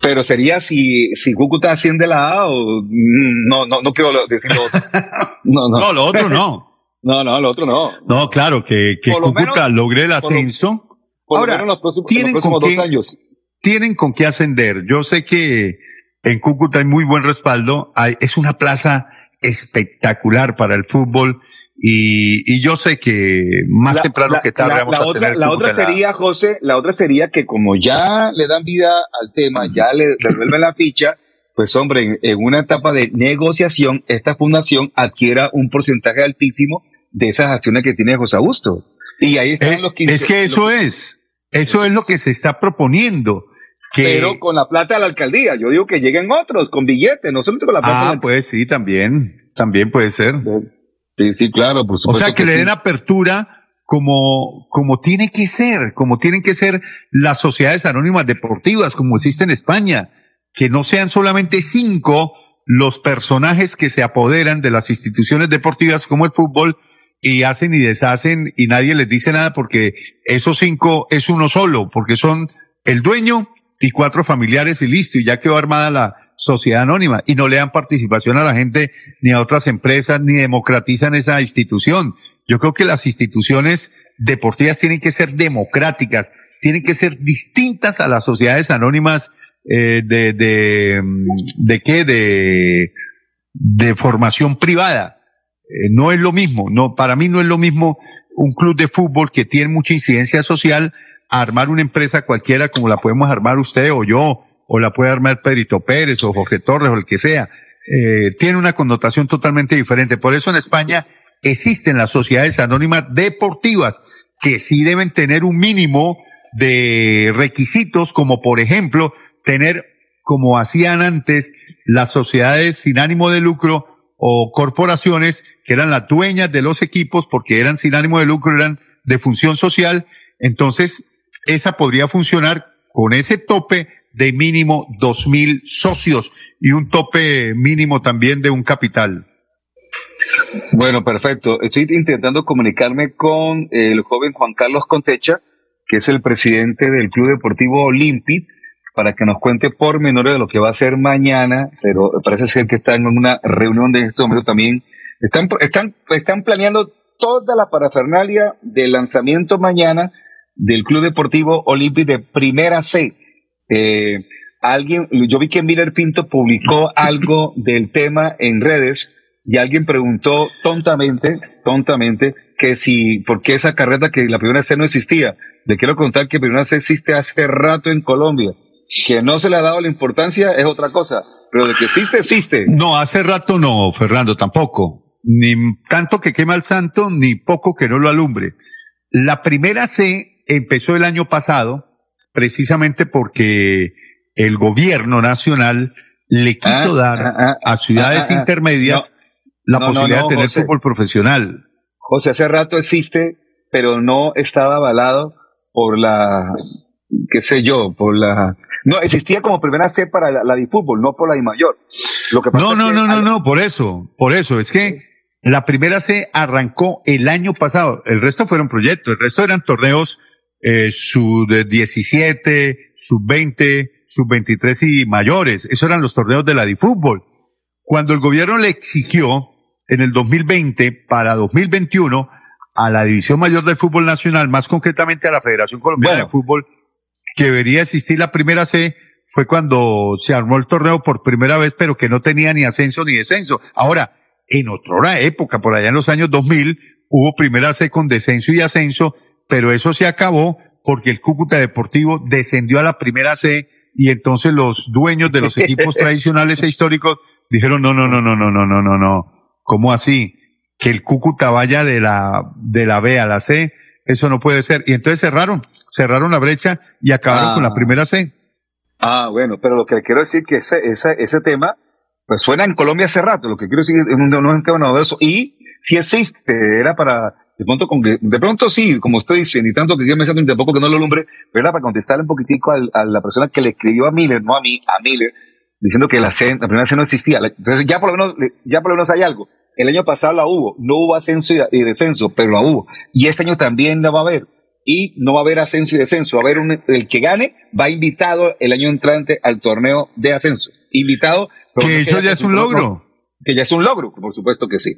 Pero sería si, si Cúcuta asciende la A o mm, no, no, no quiero decir lo otro. No, no.
No, lo otro no.
no, no, lo otro no.
No, claro, que, que Cúcuta
menos-
logre el ascenso.
Por
Ahora,
los próximos, en
tienen
los próximos
con
dos
qué-
años.
tienen con qué ascender. Yo sé que en Cúcuta hay muy buen respaldo. Hay, es una plaza espectacular para el fútbol y, y yo sé que más
La-
temprano
la-
que tarde
la-
vamos a
otra,
tener
la otra sería, José, la otra sería que como ya le dan vida al tema, ya le devuelven la ficha, pues hombre, en, en una etapa de negociación, esta fundación adquiera un porcentaje altísimo de esas acciones que tiene José Augusto. Y ahí están
Eh,
los 15.
es que eso
los-
es, eso es lo que se está proponiendo. Que,
Pero con la plata de la alcaldía. Yo digo que lleguen otros con billetes, no solamente con la plata de
ah,
la
pues sí, también, también puede ser.
Sí, sí, claro, por
O
supuesto.
sea, que, le
sí.
den apertura como, como tiene que ser, como tienen que ser las sociedades anónimas deportivas, como existe en España, que no sean solamente cinco los personajes que se apoderan de las instituciones deportivas como el fútbol y hacen y deshacen y nadie les dice nada porque esos cinco es uno solo, porque son el dueño y cuatro familiares y listo, y ya quedó armada la, sociedad anónima y no le dan participación a la gente ni a otras empresas ni democratizan esa institución. Yo creo que las instituciones deportivas tienen que ser democráticas, tienen que ser distintas a las sociedades anónimas eh, de, de, de qué, de, de formación privada. Eh, no es lo mismo, no, para mí no es lo mismo un club de fútbol que tiene mucha incidencia social armar una empresa cualquiera como la podemos armar usted o yo, o la puede armar Pedrito Pérez o Jorge Torres o el que sea. Eh, tiene una connotación totalmente diferente. Por eso en España existen las sociedades anónimas deportivas que sí deben tener un mínimo de requisitos, como por ejemplo tener, como hacían antes, las sociedades sin ánimo de lucro o corporaciones que eran las dueñas de los equipos porque eran sin ánimo de lucro, eran de función social. Entonces, esa podría funcionar con ese tope de mínimo dos mil socios y un tope mínimo también de un capital.
Bueno, perfecto. Estoy intentando comunicarme con el joven Juan Carlos Contecha, que es el presidente del Club Deportivo Olimpit, para que nos cuente por menores de lo que va a ser mañana, pero parece ser que están en una reunión de este momento también. Están, están, están planeando toda la parafernalia del lanzamiento mañana del Club Deportivo Olimpit de Primera C. Eh, alguien, yo vi que Miller Pinto publicó algo del tema en redes y alguien preguntó tontamente, tontamente, que si, ¿por qué esa carreta que la primera C no existía? Le quiero contar que primera C existe hace rato en Colombia. Que no se le ha dado la importancia es otra cosa, pero de que existe, existe.
No, hace rato no, Fernando, tampoco. Ni tanto que quema el santo, ni poco que no lo alumbre. La primera C empezó el año pasado, precisamente porque el gobierno nacional le quiso
Ah,
dar
ah, ah,
a ciudades intermedias la
No,
posibilidad
no,
de tener
José.
fútbol profesional.
José, hace rato existe, pero no estaba avalado por la, qué sé yo, por la... No, existía como primera C para la, la de fútbol, no por la de mayor. Lo que pasa
No,
es
no,
que
no, no,
hay-
no, por eso, por eso, es que la primera C arrancó el año pasado, el resto fueron proyectos, el resto eran torneos eh, sub 17, sub 20, sub 23 y mayores, esos eran los torneos de la de fútbol. Cuando el gobierno le exigió en el 2020 para 2021 a la División Mayor del Fútbol Nacional, más concretamente a la Federación Colombiana de Fútbol, que debería existir la primera C, fue cuando se armó el torneo por primera vez, pero que no tenía ni ascenso ni descenso. Ahora, en otra época, por allá en los años 2000, hubo primera C con descenso y ascenso, pero eso se acabó porque el Cúcuta Deportivo descendió a la primera C y entonces los dueños de los equipos tradicionales e históricos dijeron, no, no, no, no, no, no, no, no, no. ¿Cómo así? Que el Cúcuta vaya de la, de la B a la C, eso no puede ser. Y entonces cerraron, cerraron la brecha y acabaron
Ah.
con la primera C.
Ah, bueno, pero lo que quiero decir que ese, ese, ese tema, pues suena en Colombia hace rato, lo que quiero decir es un, no es un tema novedoso, y si existe, era para, de pronto, con que, de pronto sí, como usted dice, ni tanto que yo me siento ni tampoco que no lo lumbre, pero era para contestarle un poquitico al- a la persona que le escribió a Miller, no a mí, a Miller, diciendo que la, C, la primera C no existía. Entonces ya por lo menos, ya por lo menos hay algo. El año pasado la hubo, no hubo ascenso y, descenso, pero la hubo. Y este año también la va a haber. Y no va a haber ascenso y descenso. Va a haber un, el que gane va invitado el año entrante al torneo de ascenso. Invitado.
Que eso ya es un logro.
no- que ya es un logro, por supuesto que sí.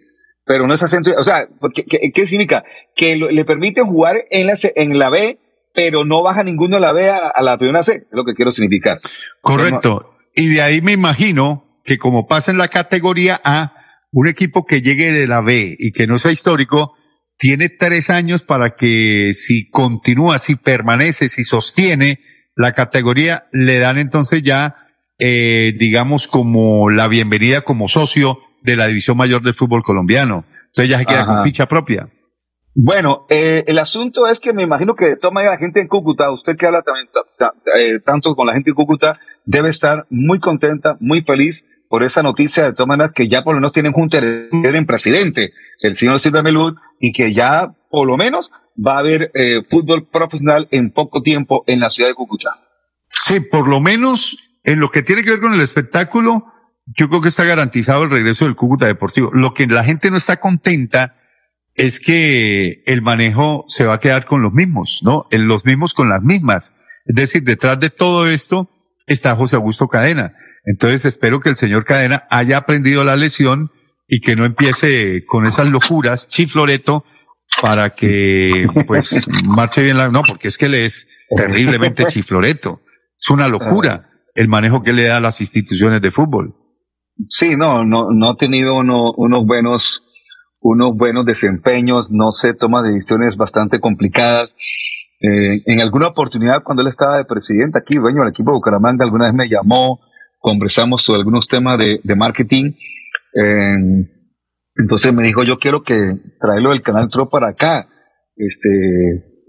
Pero no es ascenso, o sea, porque, ¿qué, qué significa? Que lo- le permiten jugar en la, C- en la B, pero no baja ninguno a la B a, a la primera C, es lo que quiero significar.
Correcto. Y de ahí me imagino que como pasa en la categoría A, un equipo que llegue de la B y que no sea histórico, tiene tres años para que si continúa, si permanece, si sostiene la categoría, le dan entonces ya, eh, digamos, como la bienvenida como socio de la División Mayor del Fútbol Colombiano. Entonces ya se queda
Ajá.
con ficha propia.
Bueno, eh, el asunto es que me imagino que de todas maneras la gente en Cúcuta, usted que habla también ta- ta- eh, tanto con la gente en Cúcuta, debe estar muy contenta, muy feliz por esa noticia de todas maneras que ya por lo menos tienen junto en presidente, el señor Silva Melud, y que ya por lo menos va a haber eh, fútbol profesional en poco tiempo en la ciudad de Cúcuta.
Sí, por lo menos en lo que tiene que ver con el espectáculo, yo creo que está garantizado el regreso del Cúcuta Deportivo. Lo que la gente no está contenta es que el manejo se va a quedar con los mismos, ¿no? En los mismos con las mismas. Es decir, detrás de todo esto está José Augusto Cadena. Entonces espero que el señor Cadena haya aprendido la lección y que no empiece con esas locuras, chifloreto, para que pues marche bien la... No, porque es que le es terriblemente chifloreto. Es una locura el manejo que le da a las instituciones de fútbol.
Sí, no, no, no ha tenido uno- unos buenos, unos buenos desempeños, no sé, toma decisiones bastante complicadas. Eh, en alguna oportunidad, cuando él estaba de presidente aquí, dueño del equipo de Bucaramanga, alguna vez me llamó, conversamos sobre algunos temas de, marketing. eh, entonces me dijo, yo quiero que traerlo del canal Tro para acá. Este,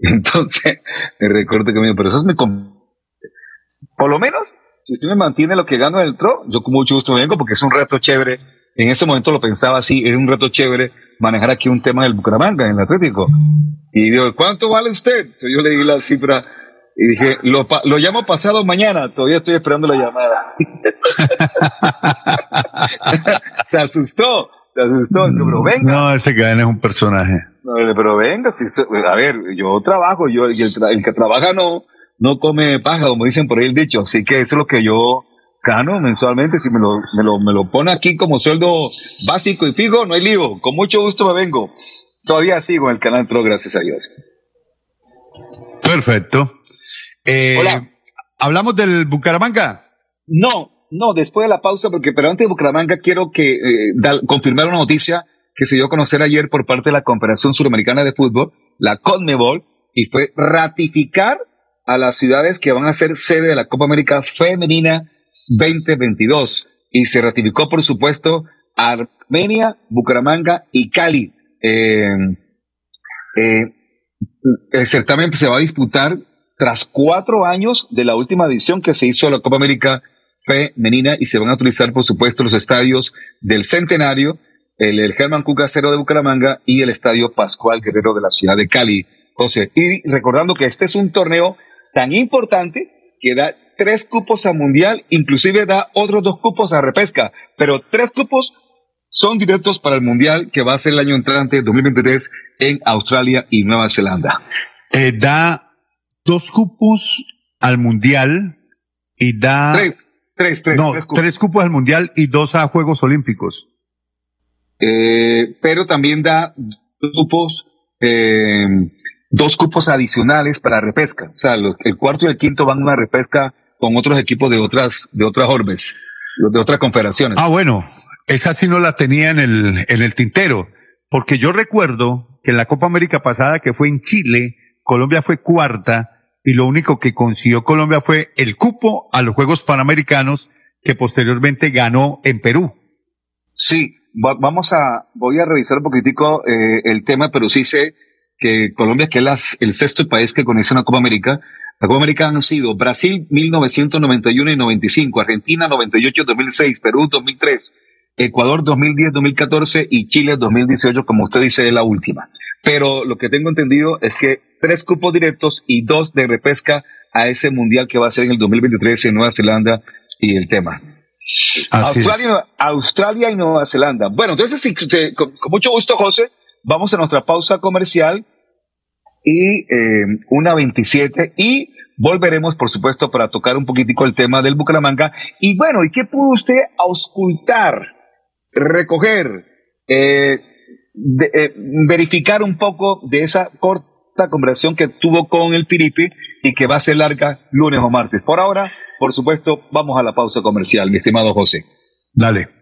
entonces, me recuerdo que me dijo, pero eso es mi, por lo menos, si usted me mantiene lo que gano en el TRO, yo con mucho gusto vengo porque es un reto chévere. En ese momento lo pensaba así, es un reto chévere manejar aquí un tema del Bucaramanga, en el Atlético. Y digo, ¿cuánto vale usted? Entonces yo le di la cifra y dije, lo, lo llamo pasado mañana, todavía estoy esperando la llamada. se asustó, se asustó, Digo, pero venga.
No, ese Cadena es un personaje.
No, pero venga, si a ver, yo trabajo, yo y el que trabaja no, no come paja, como dicen por ahí el dicho, así que eso es lo que yo gano mensualmente, si me lo, me lo, me lo pone aquí como sueldo básico y fijo, no hay lío, con mucho gusto me vengo. Todavía sigo en el canal Pro, gracias a Dios.
Perfecto. Eh, ¿Hablamos del Bucaramanga?
No, no, después de la pausa, porque pero antes de Bucaramanga quiero que eh, dar- confirmar una noticia que se dio a conocer ayer por parte de la Confederación Suramericana de Fútbol, la CONMEBOL, y fue ratificar a las ciudades que van a ser sede de la Copa América Femenina 2022. Y se ratificó, por supuesto, Armenia, Bucaramanga y Cali. Eh, eh, el certamen se va a disputar tras cuatro años de la última edición que se hizo de la Copa América Femenina y se van a utilizar, por supuesto, los estadios del Centenario, el, el Germán Cucacero de Bucaramanga y el Estadio Pascual Guerrero de la ciudad de Cali. José, y recordando que este es un torneo tan importante que da tres cupos a Mundial, inclusive da otros dos cupos a repesca, pero tres cupos son directos para el Mundial que va a ser el año entrante 2023 en Australia y Nueva Zelanda.
Eh, da dos cupos al Mundial y da...
Tres, tres, tres.
No,
tres cupos.
tres cupos al Mundial y dos a Juegos Olímpicos.
Eh, pero también da dos cupos, eh, dos cupos adicionales para repesca. O sea, los- el cuarto y el quinto van a una repesca con otros equipos de otras, de otras orbes, de otras confederaciones.
Ah, bueno, esa sí no la tenía en el, en el tintero, porque yo recuerdo que en la Copa América pasada, que fue en Chile, Colombia fue cuarta y lo único que consiguió Colombia fue el cupo a los Juegos Panamericanos que posteriormente ganó en Perú.
Sí, va- vamos a, voy a revisar un poquitico eh, el tema, pero sí sé que Colombia, que es las- el sexto país que conoce una Copa América, la Copa América han sido Brasil 1991 y 95, Argentina 98 2006, Perú 2003, Ecuador 2010 2014 y Chile 2018, como usted dice, es la última. Pero lo que tengo entendido es que tres cupos directos y dos de repesca a ese mundial que va a ser en el 2023 en Nueva Zelanda y el tema.
Así es.
Australia, Australia y Nueva Zelanda. Bueno, entonces, con, con mucho gusto, José, vamos a nuestra pausa comercial y eh, una 27 y volveremos, por supuesto, para tocar un poquitico el tema del Bucaramanga. Y bueno, ¿y qué pudo usted auscultar, recoger, eh, de- eh, verificar un poco de esa corta conversación que tuvo con el Piripi y que va a ser larga lunes o martes? Por ahora, por supuesto, vamos a la pausa comercial, mi estimado José.
Dale.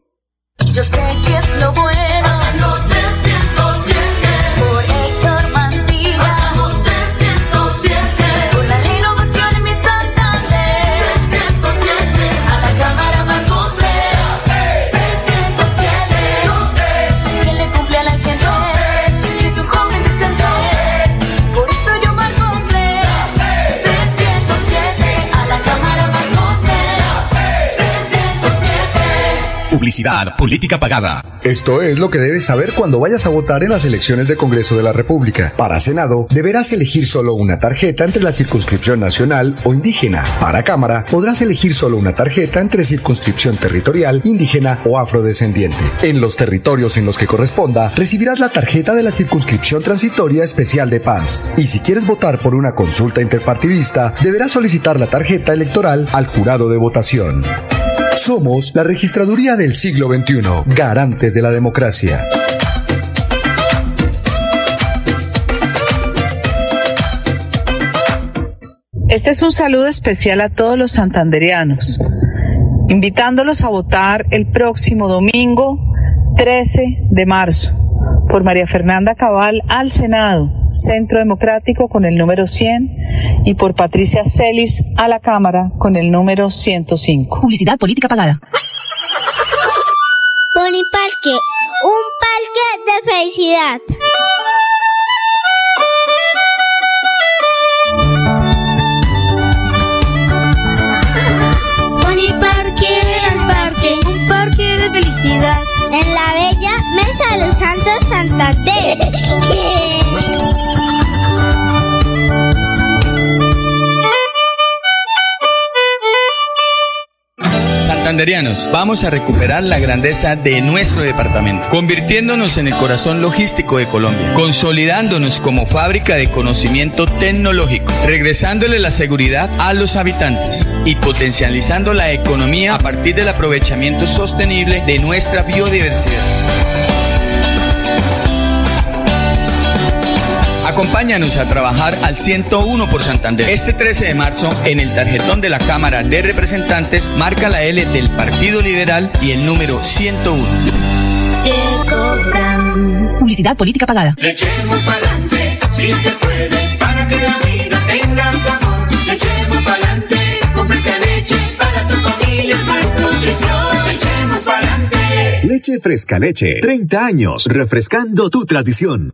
Yo sé que es lo bueno. No sé 107.
Publicidad, política pagada.
Esto es lo que debes saber cuando vayas a votar en las elecciones de Congreso de la República. Para Senado, deberás elegir solo una tarjeta entre la circunscripción nacional o indígena. Para Cámara, podrás elegir solo una tarjeta entre circunscripción territorial, indígena o afrodescendiente. En los territorios en los que corresponda, recibirás la tarjeta de la circunscripción transitoria especial de paz. Y si quieres votar por una consulta interpartidista, deberás solicitar la tarjeta electoral al jurado de votación. Somos la registraduría del siglo XXI, garantes de la democracia.
Este es un saludo especial a todos los santanderianos, invitándolos a votar el próximo domingo 13 de marzo por María Fernanda Cabal al Senado, Centro Democrático con el número 100 y por Patricia Celis a la Cámara con el número 105.
Publicidad política pagada.
Pony Parque, un parque de felicidad. Pony Parque, el parque, un parque de felicidad. Santander.
Santanderianos, vamos a recuperar la grandeza de nuestro departamento, convirtiéndonos en el corazón logístico de Colombia, consolidándonos como fábrica de conocimiento tecnológico, regresándole la seguridad a los habitantes y potencializando la economía a partir del aprovechamiento sostenible de nuestra biodiversidad. Acompáñanos a trabajar al 101 por Santander. Este 13 de marzo, en el tarjetón de la Cámara de Representantes, marca la L del Partido Liberal y el número 101.
Publicidad política pagada.
Le echemos pa'lante, si se puede, para que la vida tenga sabor. Le echemos pa'lante, con fresca leche, para tu familia es más nutrición. Le echemos pa'lante.
Leche fresca leche. 30 años refrescando tu tradición.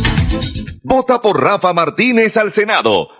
Vota por Rafa Martínez al Senado,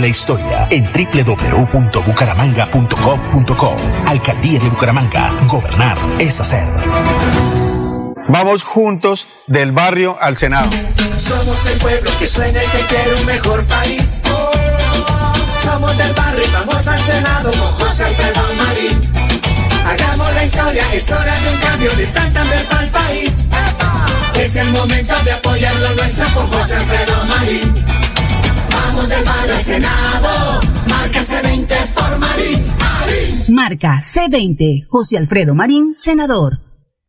la historia en www.bucaramanga.gov.co. Alcaldía de Bucaramanga. Gobernar es hacer.
Vamos juntos del barrio al Senado.
Somos el pueblo que sueña y que quiere un mejor país. Somos del barrio y vamos al Senado con José Alfredo Marín. Hagamos la historia, es hora de un cambio de Santander para el país. Es el momento de apoyar lo nuestro con José Alfredo Marín. Vamos del barrio al Senado, marca C20 por Marín. Marín.
Marca C20. José Alfredo Marín, senador.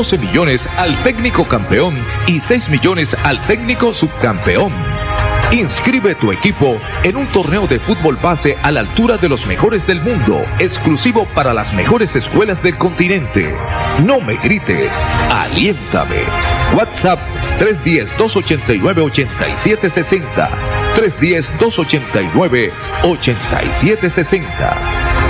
12 millones al técnico campeón y 6 millones al técnico subcampeón. Inscribe tu equipo en un torneo de fútbol base a la altura de los mejores del mundo, exclusivo para las mejores escuelas del continente. No me grites, aliéntame. WhatsApp 310-289-8760. 310-289-8760.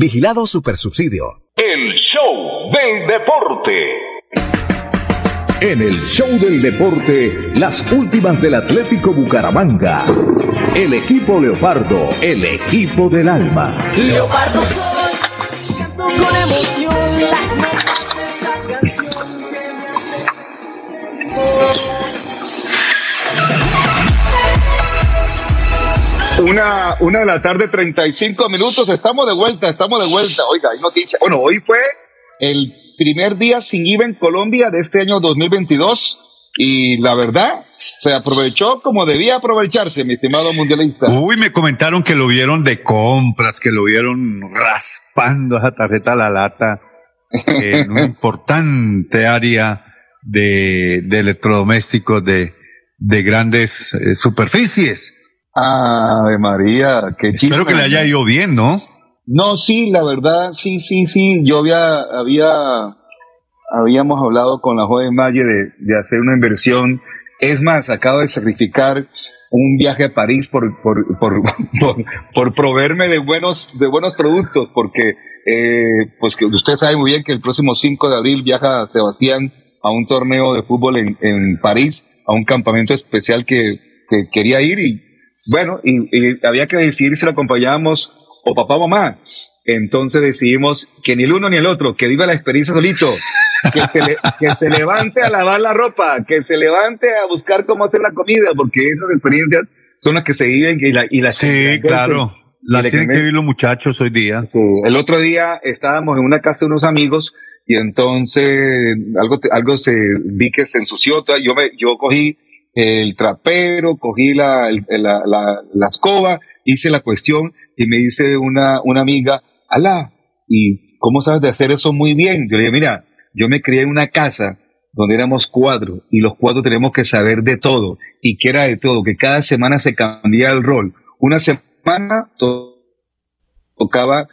Vigilado Supersubsidio.
El show del deporte. En el show del deporte, las últimas del Atlético Bucaramanga. El equipo Leopardo, el equipo del alma.
Leopardo soy, canto con emoción
Una, una de la tarde, 35 minutos. Estamos de vuelta, estamos de vuelta. Oiga, hay noticia. Bueno, hoy fue el primer día sin IVA en Colombia de este año 2022. Y la verdad, se aprovechó como debía aprovecharse, mi estimado mundialista.
Uy, me comentaron que lo vieron de compras, que lo vieron raspando esa tarjeta a la lata en una importante área de, de electrodomésticos de, de grandes eh, superficies.
Ave María, qué chisme.
Espero que le haya ido bien, ¿no?
No, sí, la verdad, sí, sí, sí. Yo había, había, habíamos hablado con la joven Maye de, de hacer una inversión. Es más, acabo de sacrificar un viaje a París por, por, por, por, por proveerme de buenos, de buenos productos, porque, eh, pues que usted sabe muy bien que el próximo 5 de abril viaja Sebastián a un torneo de fútbol en, en París, a un campamento especial que, que quería ir y, bueno, y, y había que decidir si lo acompañábamos o papá o mamá. Entonces decidimos que ni el uno ni el otro, que viva la experiencia solito, que se, le- que se levante a lavar la ropa, que se levante a buscar cómo hacer la comida, porque esas experiencias son las que se viven y, la, y las
Sí, claro. La tienen que vivir los muchachos hoy día.
Sí, el otro día estábamos en una casa de unos amigos y entonces algo, algo se vi que se ensució. Yo, me, yo cogí el trapero, cogí la, la, escoba, hice la cuestión y me dice una, una amiga, alá, ¿y cómo sabes de hacer eso muy bien? Yo le dije, mira, yo me crié en una casa donde éramos cuatro y los cuatro tenemos que saber de todo y que era de todo, que cada semana se cambiaba el rol. Una semana to- tocaba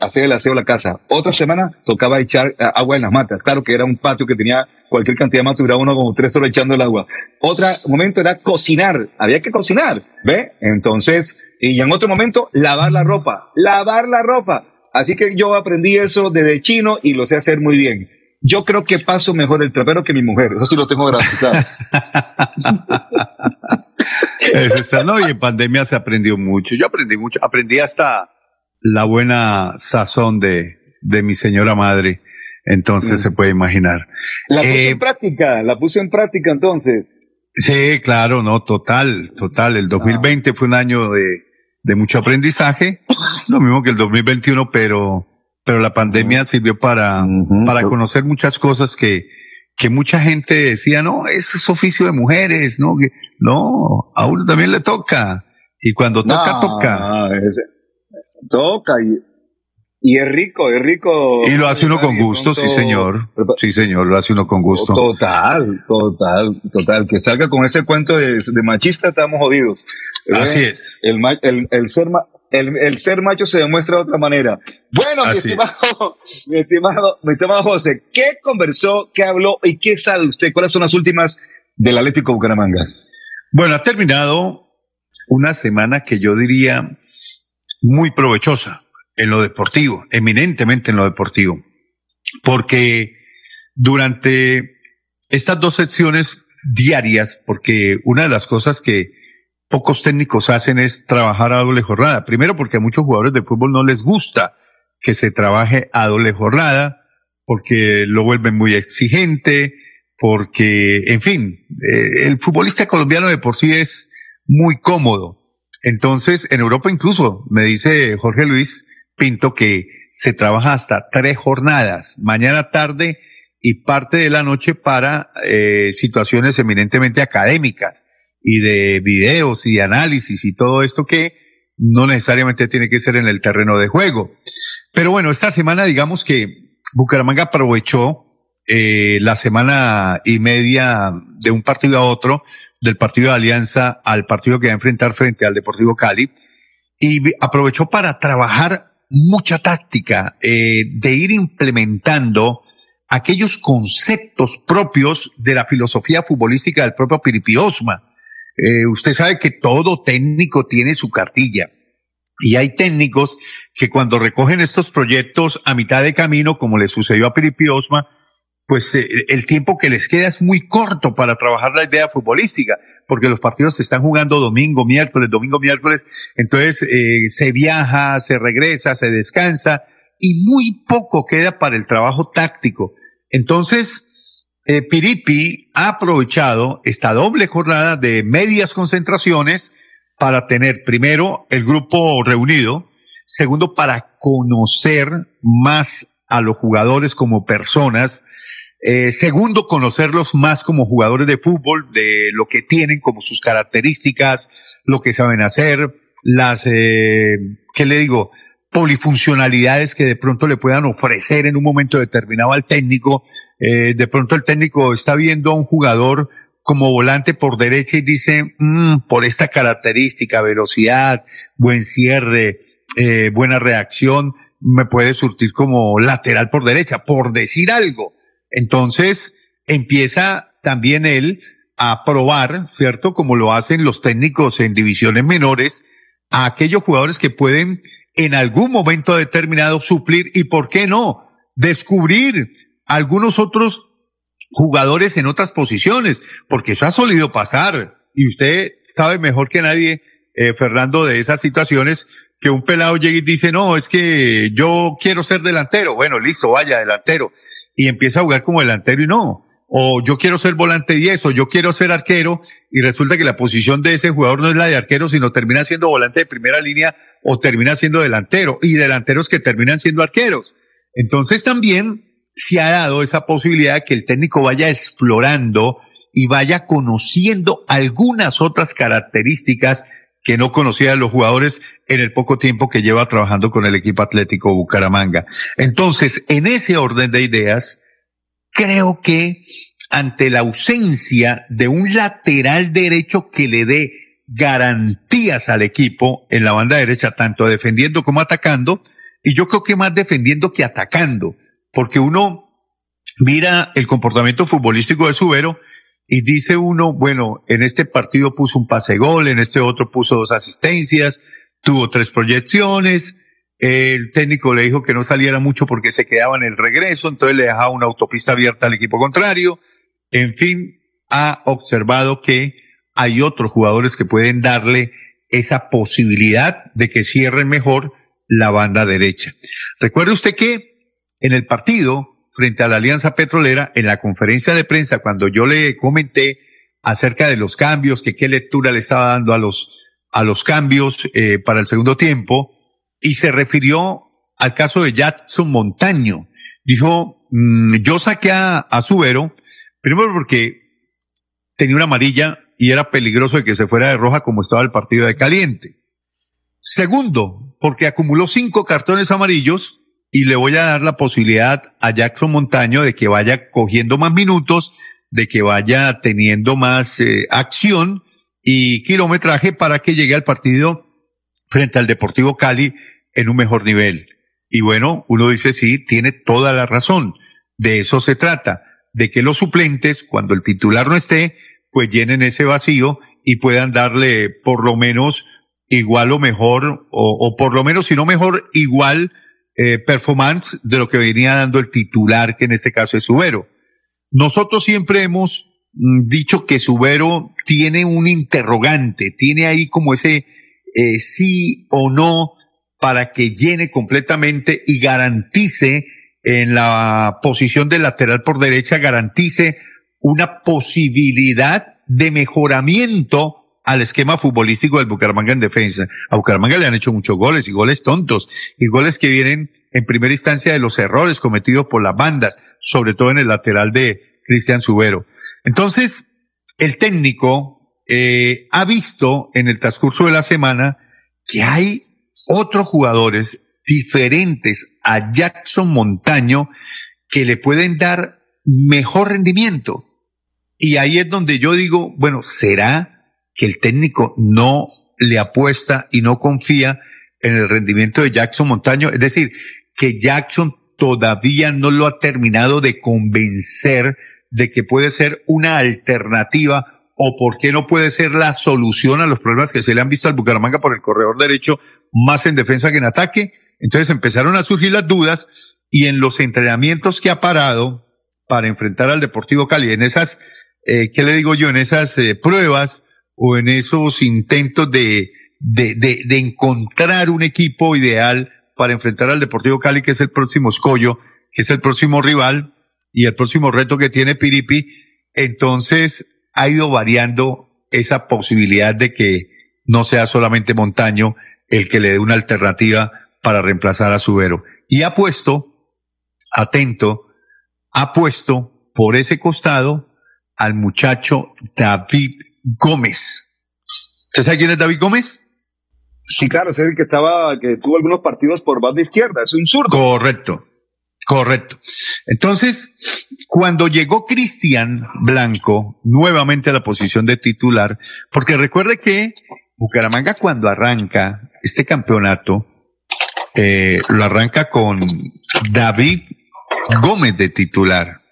hacer el aseo de la casa. Otra semana tocaba echar eh, agua en las matas. Claro que era un patio que tenía cualquier cantidad de matas, duraba uno como tres horas echando el agua. Otro momento era cocinar. Había que cocinar, ¿ve? Entonces, y en otro momento, lavar la ropa. Lavar la ropa. Así que yo aprendí eso desde chino y lo sé hacer muy bien. Yo creo que paso mejor el trapero que mi mujer. Eso sí lo tengo garantizado.
Eso está, no, y en pandemia se aprendió mucho. Yo aprendí mucho. Aprendí hasta la buena sazón de, de mi señora madre. Entonces se puede imaginar.
La puse
Eh,
en práctica, la puse en práctica entonces.
Sí, claro, no, total, total. El 2020 fue un año de, de mucho aprendizaje, lo mismo que el 2021, pero, pero la pandemia sirvió para, para conocer muchas cosas que, que mucha gente decía, no, eso es oficio de mujeres, no, que, no, a uno también le toca. Y cuando toca, toca.
no, es- toca y, y es rico, es rico.
Y lo hace uno con gusto, sí señor. Sí señor, lo hace uno con gusto.
Total, total, total. Que salga con ese cuento de, de machista, estamos jodidos.
Así
¿Eh?
es.
El, el, el ser el, el ser macho se demuestra de otra manera. Bueno, mi
es.
estimado, mi estimado, mi estimado José, ¿qué conversó, qué habló y qué sabe usted? ¿Cuáles son las últimas del Atlético Bucaramanga?
Bueno, ha terminado una semana que yo diría muy provechosa en lo deportivo, eminentemente en lo deportivo, porque durante estas dos secciones diarias, porque una de las cosas que pocos técnicos hacen es trabajar a doble jornada. Primero porque a muchos jugadores de fútbol no les gusta que se trabaje a doble jornada, porque lo vuelven muy exigente, porque, en fin, eh, el futbolista colombiano de por sí es muy cómodo. Entonces, en Europa incluso, me dice Jorge Luis Pinto que se trabaja hasta tres jornadas, mañana, tarde y parte de la noche para eh, situaciones eminentemente académicas y de videos y de análisis y todo esto que no necesariamente tiene que ser en el terreno de juego. Pero bueno, esta semana digamos que Bucaramanga aprovechó eh, la semana y media de un partido a otro, del partido de Alianza al partido que va a enfrentar frente al Deportivo Cali, y aprovechó para trabajar mucha táctica, eh, de ir implementando aquellos conceptos propios de la filosofía futbolística del propio Piripi Osma. Eh, usted sabe que todo técnico tiene su cartilla. Y hay técnicos que cuando recogen estos proyectos a mitad de camino, como le sucedió a Piripi Osma, pues eh, el tiempo que les queda es muy corto para trabajar la idea futbolística, porque los partidos se están jugando domingo, miércoles, domingo, miércoles, entonces eh, se viaja, se regresa, se descansa y muy poco queda para el trabajo táctico. Entonces, eh, Piripi ha aprovechado esta doble jornada de medias concentraciones para tener primero el grupo reunido, segundo para conocer más a los jugadores como personas, eh, segundo, conocerlos más como jugadores de fútbol, de lo que tienen como sus características, lo que saben hacer, las, eh, ¿qué le digo? polifuncionalidades que de pronto le puedan ofrecer en un momento determinado al técnico. Eh, de pronto el técnico está viendo a un jugador como volante por derecha y dice, mm, por esta característica, velocidad, buen cierre, eh, buena reacción, me puede surtir como lateral por derecha, por decir algo. Entonces empieza también él a probar, ¿cierto? Como lo hacen los técnicos en divisiones menores, a aquellos jugadores que pueden en algún momento determinado suplir y, ¿por qué no? Descubrir algunos otros jugadores en otras posiciones, porque eso ha solido pasar. Y usted sabe mejor que nadie, eh, Fernando, de esas situaciones que un pelado llega y dice, no, es que yo quiero ser delantero. Bueno, listo, vaya, delantero y empieza a jugar como delantero y no. O yo quiero ser volante 10 o yo quiero ser arquero y resulta que la posición de ese jugador no es la de arquero, sino termina siendo volante de primera línea o termina siendo delantero y delanteros que terminan siendo arqueros. Entonces también se ha dado esa posibilidad de que el técnico vaya explorando y vaya conociendo algunas otras características que no conocían los jugadores en el poco tiempo que lleva trabajando con el equipo atlético Bucaramanga. Entonces, en ese orden de ideas, creo que ante la ausencia de un lateral derecho que le dé garantías al equipo en la banda derecha, tanto defendiendo como atacando, y yo creo que más defendiendo que atacando, porque uno mira el comportamiento futbolístico de Subero y dice uno, bueno, en este partido puso un pase gol, en este otro puso dos asistencias, tuvo tres proyecciones, el técnico le dijo que no saliera mucho porque se quedaba en el regreso, entonces le dejaba una autopista abierta al equipo contrario. En fin, ha observado que hay otros jugadores que pueden darle esa posibilidad de que cierren mejor la banda derecha. Recuerde usted que en el partido frente a la Alianza Petrolera en la conferencia de prensa cuando yo le comenté acerca de los cambios, que qué lectura le estaba dando a los, a los cambios eh, para el segundo tiempo, y se refirió al caso de Jackson Montaño. Dijo, mm, yo saqué a, a Subero, primero porque tenía una amarilla y era peligroso de que se fuera de roja como estaba el partido de caliente. Segundo, porque acumuló cinco cartones amarillos y le voy a dar la posibilidad a Jackson Montaño de que vaya cogiendo más minutos, de que vaya teniendo más eh, acción y kilometraje para que llegue al partido frente al Deportivo Cali en un mejor nivel. Y bueno, uno dice sí, tiene toda la razón. De eso se trata, de que los suplentes, cuando el titular no esté, pues llenen ese vacío y puedan darle por lo menos igual o mejor, o, o por lo menos, si no mejor, igual eh, performance de lo que venía dando el titular, que en este caso es Subero. Nosotros siempre hemos mm, dicho que Subero tiene un interrogante, tiene ahí como ese eh, sí o no para que llene completamente y garantice en la posición de lateral por derecha, garantice una posibilidad de mejoramiento al esquema futbolístico del Bucaramanga en defensa. A Bucaramanga le han hecho muchos goles y goles tontos y goles que vienen en primera instancia de los errores cometidos por las bandas, sobre todo en el lateral de Cristian Subero. Entonces, el técnico eh, ha visto en el transcurso de la semana que hay otros jugadores diferentes a Jackson Montaño que le pueden dar mejor rendimiento. Y ahí es donde yo digo, bueno, ¿será que el técnico no le apuesta y no confía en el rendimiento de Jackson Montaño? Es decir, que Jackson todavía no lo ha terminado de convencer de que puede ser una alternativa o por qué no puede ser la solución a los problemas que se le han visto al Bucaramanga por el corredor derecho, más en defensa que en ataque. Entonces empezaron a surgir las dudas y en los entrenamientos que ha parado para enfrentar al Deportivo Cali, en esas, eh, ¿qué le digo yo? En esas eh, pruebas o en esos intentos de, de, de, de encontrar un equipo ideal para enfrentar al Deportivo Cali, que es el próximo escollo, que es el próximo rival y el próximo reto que tiene Piripi. Entonces, ha ido variando esa posibilidad de que no sea solamente Montaño el que le dé una alternativa para reemplazar a Subero. Y ha puesto, atento, ha puesto por ese costado al muchacho David Gómez. ¿Usted sabe quién es David Gómez?
Sí, claro, es el que estaba, que tuvo algunos partidos por banda izquierda, es un zurdo.
Correcto, correcto. Entonces, cuando llegó Cristian Blanco nuevamente a la posición de titular, porque recuerde que Bucaramanga cuando arranca este campeonato, eh, lo arranca con David Gómez de titular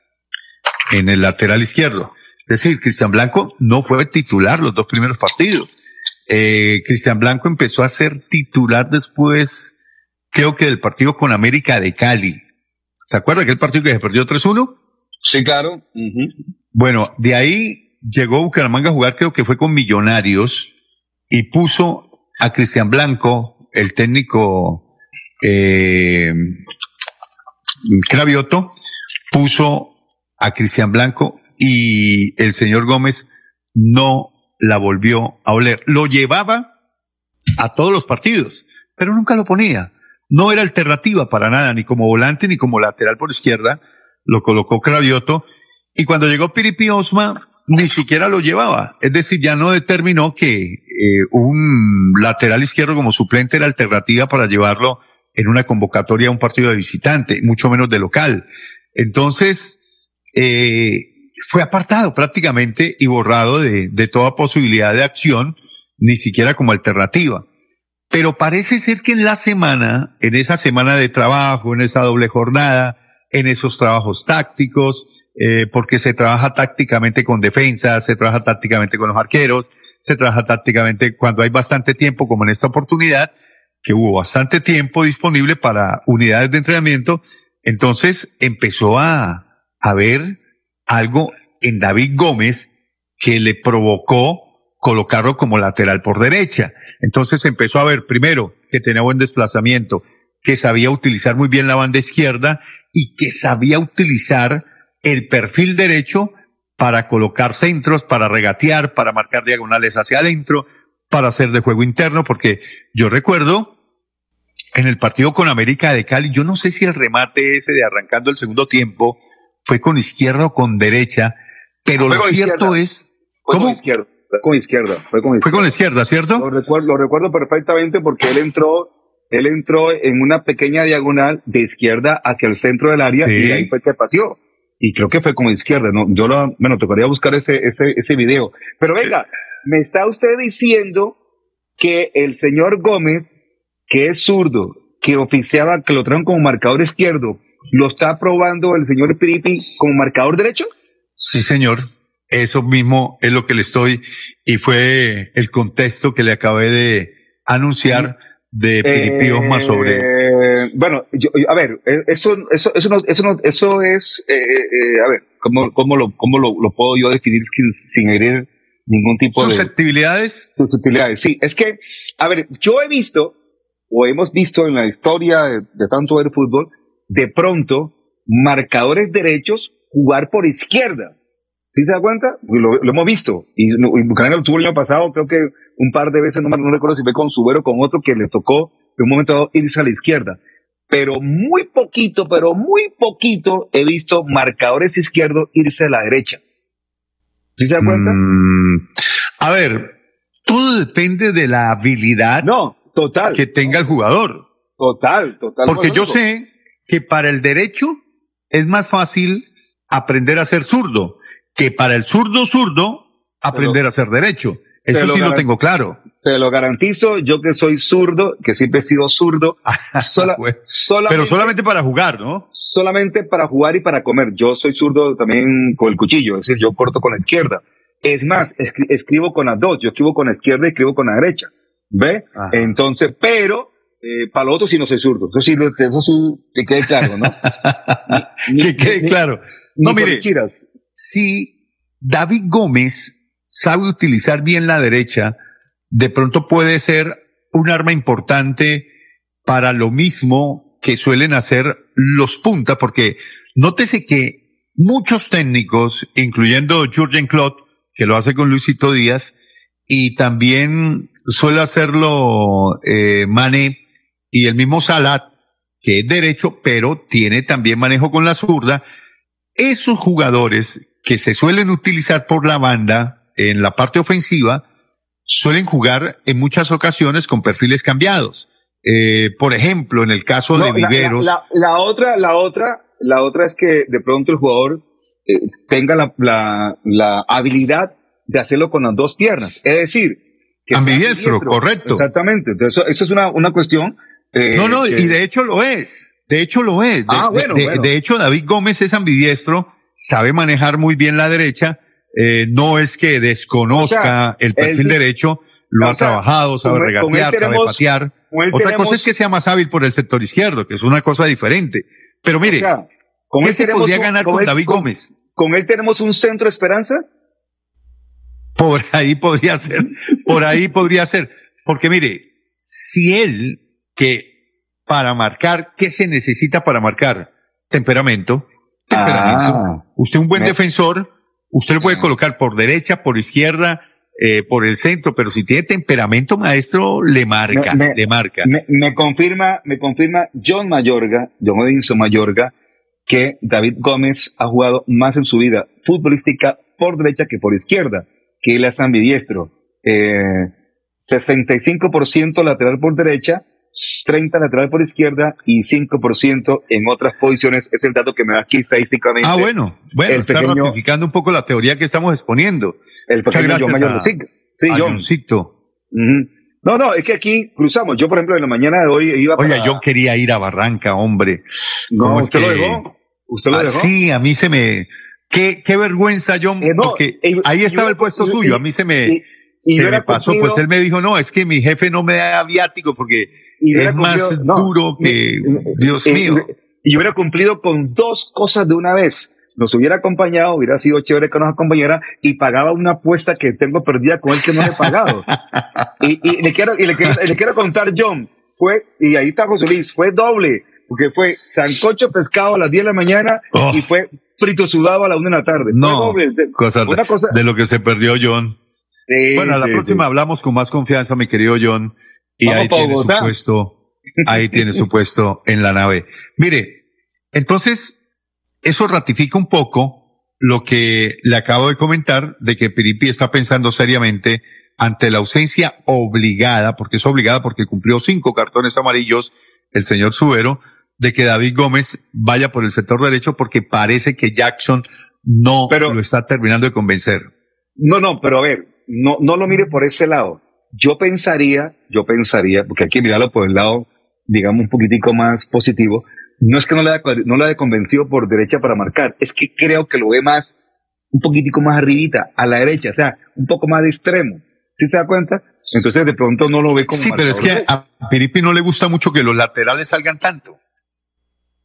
en el lateral izquierdo. Es decir, Cristian Blanco no fue titular los dos primeros partidos. Eh, Cristian Blanco empezó a ser titular después, creo que del partido con América de Cali. ¿Se acuerda aquel partido que se perdió 3-1?
Sí, claro.
Bueno, de ahí llegó Bucaramanga a jugar, creo que fue con Millonarios, y puso a Cristian Blanco, el técnico eh, Cravioto, puso a Cristian Blanco y el señor Gómez no la volvió a oler. Lo llevaba a todos los partidos, pero nunca lo ponía. No era alternativa para nada, ni como volante ni como lateral por izquierda. Lo colocó Cravioto. Y cuando llegó Piripi Osma, ni siquiera lo llevaba. Es decir, ya no determinó que eh, un lateral izquierdo como suplente era alternativa para llevarlo en una convocatoria a un partido de visitante, mucho menos de local. Entonces, eh, fue apartado prácticamente y borrado de, de toda posibilidad de acción, ni siquiera como alternativa. Pero parece ser que en la semana, en esa semana de trabajo, en esa doble jornada, en esos trabajos tácticos, eh, porque se trabaja tácticamente con defensa, se trabaja tácticamente con los arqueros, se trabaja tácticamente cuando hay bastante tiempo, como en esta oportunidad, que hubo bastante tiempo disponible para unidades de entrenamiento, entonces empezó a, a ver algo en David Gómez que le provocó colocarlo como lateral por derecha. Entonces empezó a ver primero que tenía buen desplazamiento, que sabía utilizar muy bien la banda izquierda y que sabía utilizar el perfil derecho para colocar centros, para regatear, para marcar diagonales hacia adentro, para hacer de juego interno, porque yo recuerdo en el partido con América de Cali, yo no sé si el remate ese de arrancando el segundo tiempo fue con izquierda o con derecha, pero lo cierto
izquierda.
es...
Fue
¿Cómo?
con izquierda. Fue con izquierda. Fue con izquierda.
Fue con la izquierda, ¿cierto?
Lo recuerdo, lo recuerdo perfectamente porque él entró, él entró en una pequeña diagonal de izquierda hacia el centro del área
Sí.
y ahí fue que pateó. Y creo que fue con izquierda, ¿no? Yo lo, bueno, tocaría buscar ese, ese, ese video. Pero venga, me está usted diciendo que el señor Gómez, que es zurdo, que oficiaba, que lo traen como marcador izquierdo, lo está probando el señor Piripi como marcador derecho?
Sí, señor. Eso mismo es lo que le estoy, y fue el contexto que le acabé de anunciar de Piripi Osma sobre.
Eh, bueno, yo- yo- a ver, eh, eso, eso, eso, no, eso, no- eso es, eh, eh, a ver, ¿cómo, cómo, lo, cómo lo, lo puedo yo definir sin, sin herir ningún tipo de
susceptibilidades?
susceptibilidades? Sí, es que, a ver, yo he visto, o hemos visto en la historia de, de tanto ver fútbol, de pronto, marcadores derechos jugar por izquierda. ¿Sí se da cuenta? Lo, lo hemos visto. Y, y Bucaramanga lo tuvo el año pasado, creo que un par de veces, no, me- no recuerdo si fue con Subero o con otro, que le tocó de un momento dado irse a la izquierda. Pero muy poquito, pero muy poquito he visto marcadores izquierdos irse a la derecha. ¿Sí se da cuenta?
Mm, a ver, todo depende de la habilidad
no, total.
que tenga el jugador.
Total, total.
Porque yo sé que para el derecho es más fácil aprender a ser zurdo que para el zurdo zurdo aprender a ser derecho. Eso
lo
sí lo tengo claro.
Se lo garantizo, yo que soy zurdo, que siempre he sido zurdo, sola- solamente,
Pero solamente para jugar, ¿no?
solamente para jugar y para comer. Yo soy zurdo también con el cuchillo, es decir, yo corto con la izquierda. Es más, escri- escribo con las dos, yo escribo con la izquierda y escribo con la derecha. ¿Ve? Entonces, pero eh, para lo otro sí no soy zurdo. Eso sí, lo- eso sí te quede claro, ¿no?
que quede claro.
ni
No, mire, si David Gómez sabe utilizar bien la derecha, de pronto puede ser un arma importante para lo mismo que suelen hacer los punta, porque nótese que muchos técnicos, incluyendo Jurgen Klopp, que lo hace con Luisito Díaz, y también suele hacerlo eh, Mane y el mismo Salat, que es derecho, pero tiene también manejo con la zurda. Esos jugadores que se suelen utilizar por la banda en la parte ofensiva suelen jugar en muchas ocasiones con perfiles cambiados. Eh, por ejemplo, en el caso de
No,
Viveros,
La, la- la otra, la otra, la otra es que de pronto el jugador eh, tenga la, la, la habilidad de hacerlo con las dos piernas. Es decir, que
Ambidiestro, correcto.
Exactamente. Entonces, eso, eso es una, una cuestión. Eh,
no, no,
que-
y de hecho lo es. De hecho lo es. De,
Ah, bueno,
de-
bueno.
de hecho, David Gómez es ambidiestro, sabe manejar muy bien la derecha. eh, no es que desconozca
O sea,
el perfil derecho, lo ha
sea,
trabajado, sabe
con
regatear, sabe patear. Otra
tenemos-
cosa es que sea más hábil por el sector izquierdo, que es una cosa diferente. Pero mire,
o sea, con
¿qué se podría
un-
ganar
con
con
él-
David
con-
Gómez?
¿Con él tenemos un centro de esperanza?
Por ahí podría ser, por ahí podría ser. Porque mire, si él, que para marcar, ¿qué se necesita para marcar? Temperamento. Temperamento.
Ah.
usted un buen
Me-
defensor, usted lo puede colocar por derecha, por izquierda, eh, por el centro, pero si tiene temperamento, maestro, le marca,
Me- me-
le marca.
Me, me confirma, me confirma John Mayorga, John Edinson Mayorga, que David Gómez ha jugado más en su vida futbolística por derecha que por izquierda, que él es ambidiestro. Eh, 65% lateral por derecha, 30 lateral por izquierda y 5% en otras posiciones. Es el dato que me da aquí estadísticamente.
ah, bueno, bueno,
el
está
pequeño-
ratificando un poco la teoría que estamos exponiendo.
El pequeño John
a-
Sí, sí,
a
John. No, no, es que aquí cruzamos. Yo, por ejemplo, en la mañana de hoy iba
Oiga,
para-
yo quería ir a Barranca, hombre.
No,
¿Cómo es
usted lo dejó. Usted lo
Ah,
dejó.
Sí, a mí se me... Qué, qué vergüenza, John,
Eh, no,
porque ahí estaba el puesto suyo, a mí se me,
y- y
se me pasó, pues él me dijo, no, es que mi jefe no me da viático porque
Y
es más
cumplido- no,
duro que, Dios
y-
mío.
Y, y hubiera cumplido con dos cosas de una vez. Nos hubiera acompañado, hubiera sido chévere que nos acompañara y pagaba una apuesta que tengo perdida con él que no le he pagado. y, y le quiero, y le quiero, le quiero contar, John, fue, y ahí está José Luis, fue doble, porque fue sancocho pescado a las 10 de la mañana
Oh.
y fue frito sudado a la 1 de la tarde. Fue
No,
doble. De-
cosas de,
una cosa-
de lo que se perdió John.
Sí,
bueno, a la
sí,
próxima
sí.
hablamos con más confianza, mi querido John, y
Vamos
ahí tiene su puesto, ahí tiene su puesto en la nave. Mire, entonces, eso ratifica un poco lo que le acabo de comentar de que Piripi está pensando seriamente ante la ausencia obligada, porque es obligada porque cumplió cinco cartones amarillos el señor Subero, de que David Gómez vaya por el sector derecho porque parece que Jackson no lo está terminando de convencer.
No, no, pero a ver, no, no lo mire por ese lado. Yo pensaría, yo pensaría, porque hay que mirarlo por el lado, digamos, un poquitico más positivo. No es que no le haya, no le haya convencido por derecha para marcar, es que creo que lo ve más un poquitico más arribita, a la derecha, o sea, un poco más de extremo. ¿Sí se da cuenta? Entonces de pronto no lo ve como
Sí, pero es que a Piripi no le gusta mucho que los laterales salgan tanto.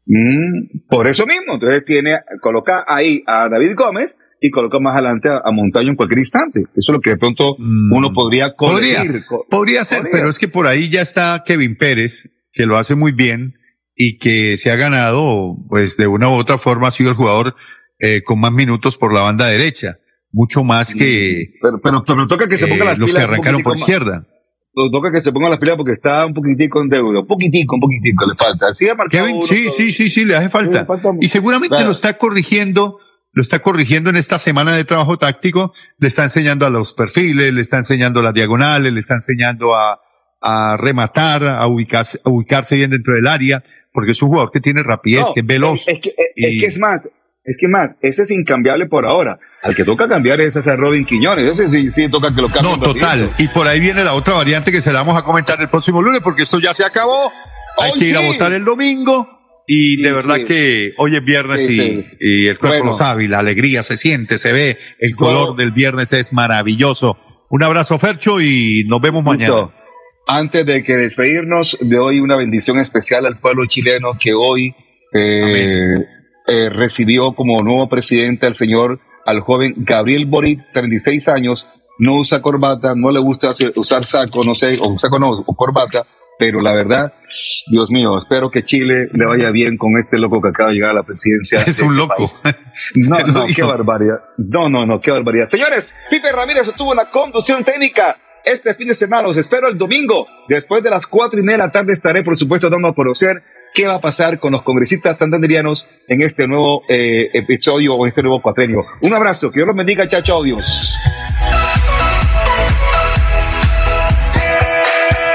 Mm, por eso mismo, entonces tiene, coloca ahí a David Gómez y coloca más adelante a, a Montaño en cualquier instante. Eso es lo que de pronto uno podría
Mm. Podría,
corregir. co-
podría ser,
podría.
pero es que por ahí ya está Kevin Pérez, que lo hace muy bien y que se ha ganado, pues de una u otra forma ha sido el jugador eh, con más minutos por la banda derecha, mucho más que
Pero, pero, pero toca que se ponga
eh,
las
los que
pilas
arrancaron por
más.
izquierda.
Lo toca que se ponga las pilas porque está un poquitico en deuda. Un poquitico, un poquitico le falta. Sí, ha marcado
Kevin,
uno,
sí,
todo.
sí, sí, sí, le hace falta.
Falta.
Y seguramente
Claro.
lo está corrigiendo, lo está corrigiendo en esta semana de trabajo táctico, le está enseñando a los perfiles, le está enseñando las diagonales, le está enseñando a, a rematar, a ubicarse, a ubicarse bien dentro del área, porque es un jugador que tiene rapidez,
No,
que es veloz.
Es que, es, que es más, es que más, ese es incambiable por ahora. Al que toca cambiar es a Robin Quiñones. Ese sí, sí toca que lo cambien.
No, total. Y por ahí viene la otra variante que se la vamos a comentar el próximo lunes, porque esto ya se acabó. Hay
Hoy
que ir a votar el domingo. Y de
Sí,
verdad
sí.
que hoy es viernes
Sí,
y, el cuerpo
Bueno.
lo sabe y la alegría se siente, se ve. El color del viernes es maravilloso. Un abrazo, Fercho, y nos vemos mañana.
Antes de que despedirnos, de hoy una bendición especial al pueblo chileno que hoy eh, eh, recibió como nuevo presidente al señor, al joven Gabriel Boric, 36 años, no usa corbata, no le gusta usar saco, no sé, o saco no, o corbata, pero la verdad, Dios mío, espero que Chile le vaya bien con este loco que acaba de llegar a la presidencia.
Es un
este
loco.
No, no, qué barbaridad. No, no, no, qué barbaridad. Señores, Pipe Ramírez estuvo en la conducción técnica este fin de semana. Los espero el domingo. Después de las cuatro y media de la tarde estaré, por supuesto, dando a conocer qué va a pasar con los congresistas santanderianos en este nuevo eh, episodio o este nuevo cuatrenio. Un abrazo, que Dios los bendiga, chao, chao, Dios.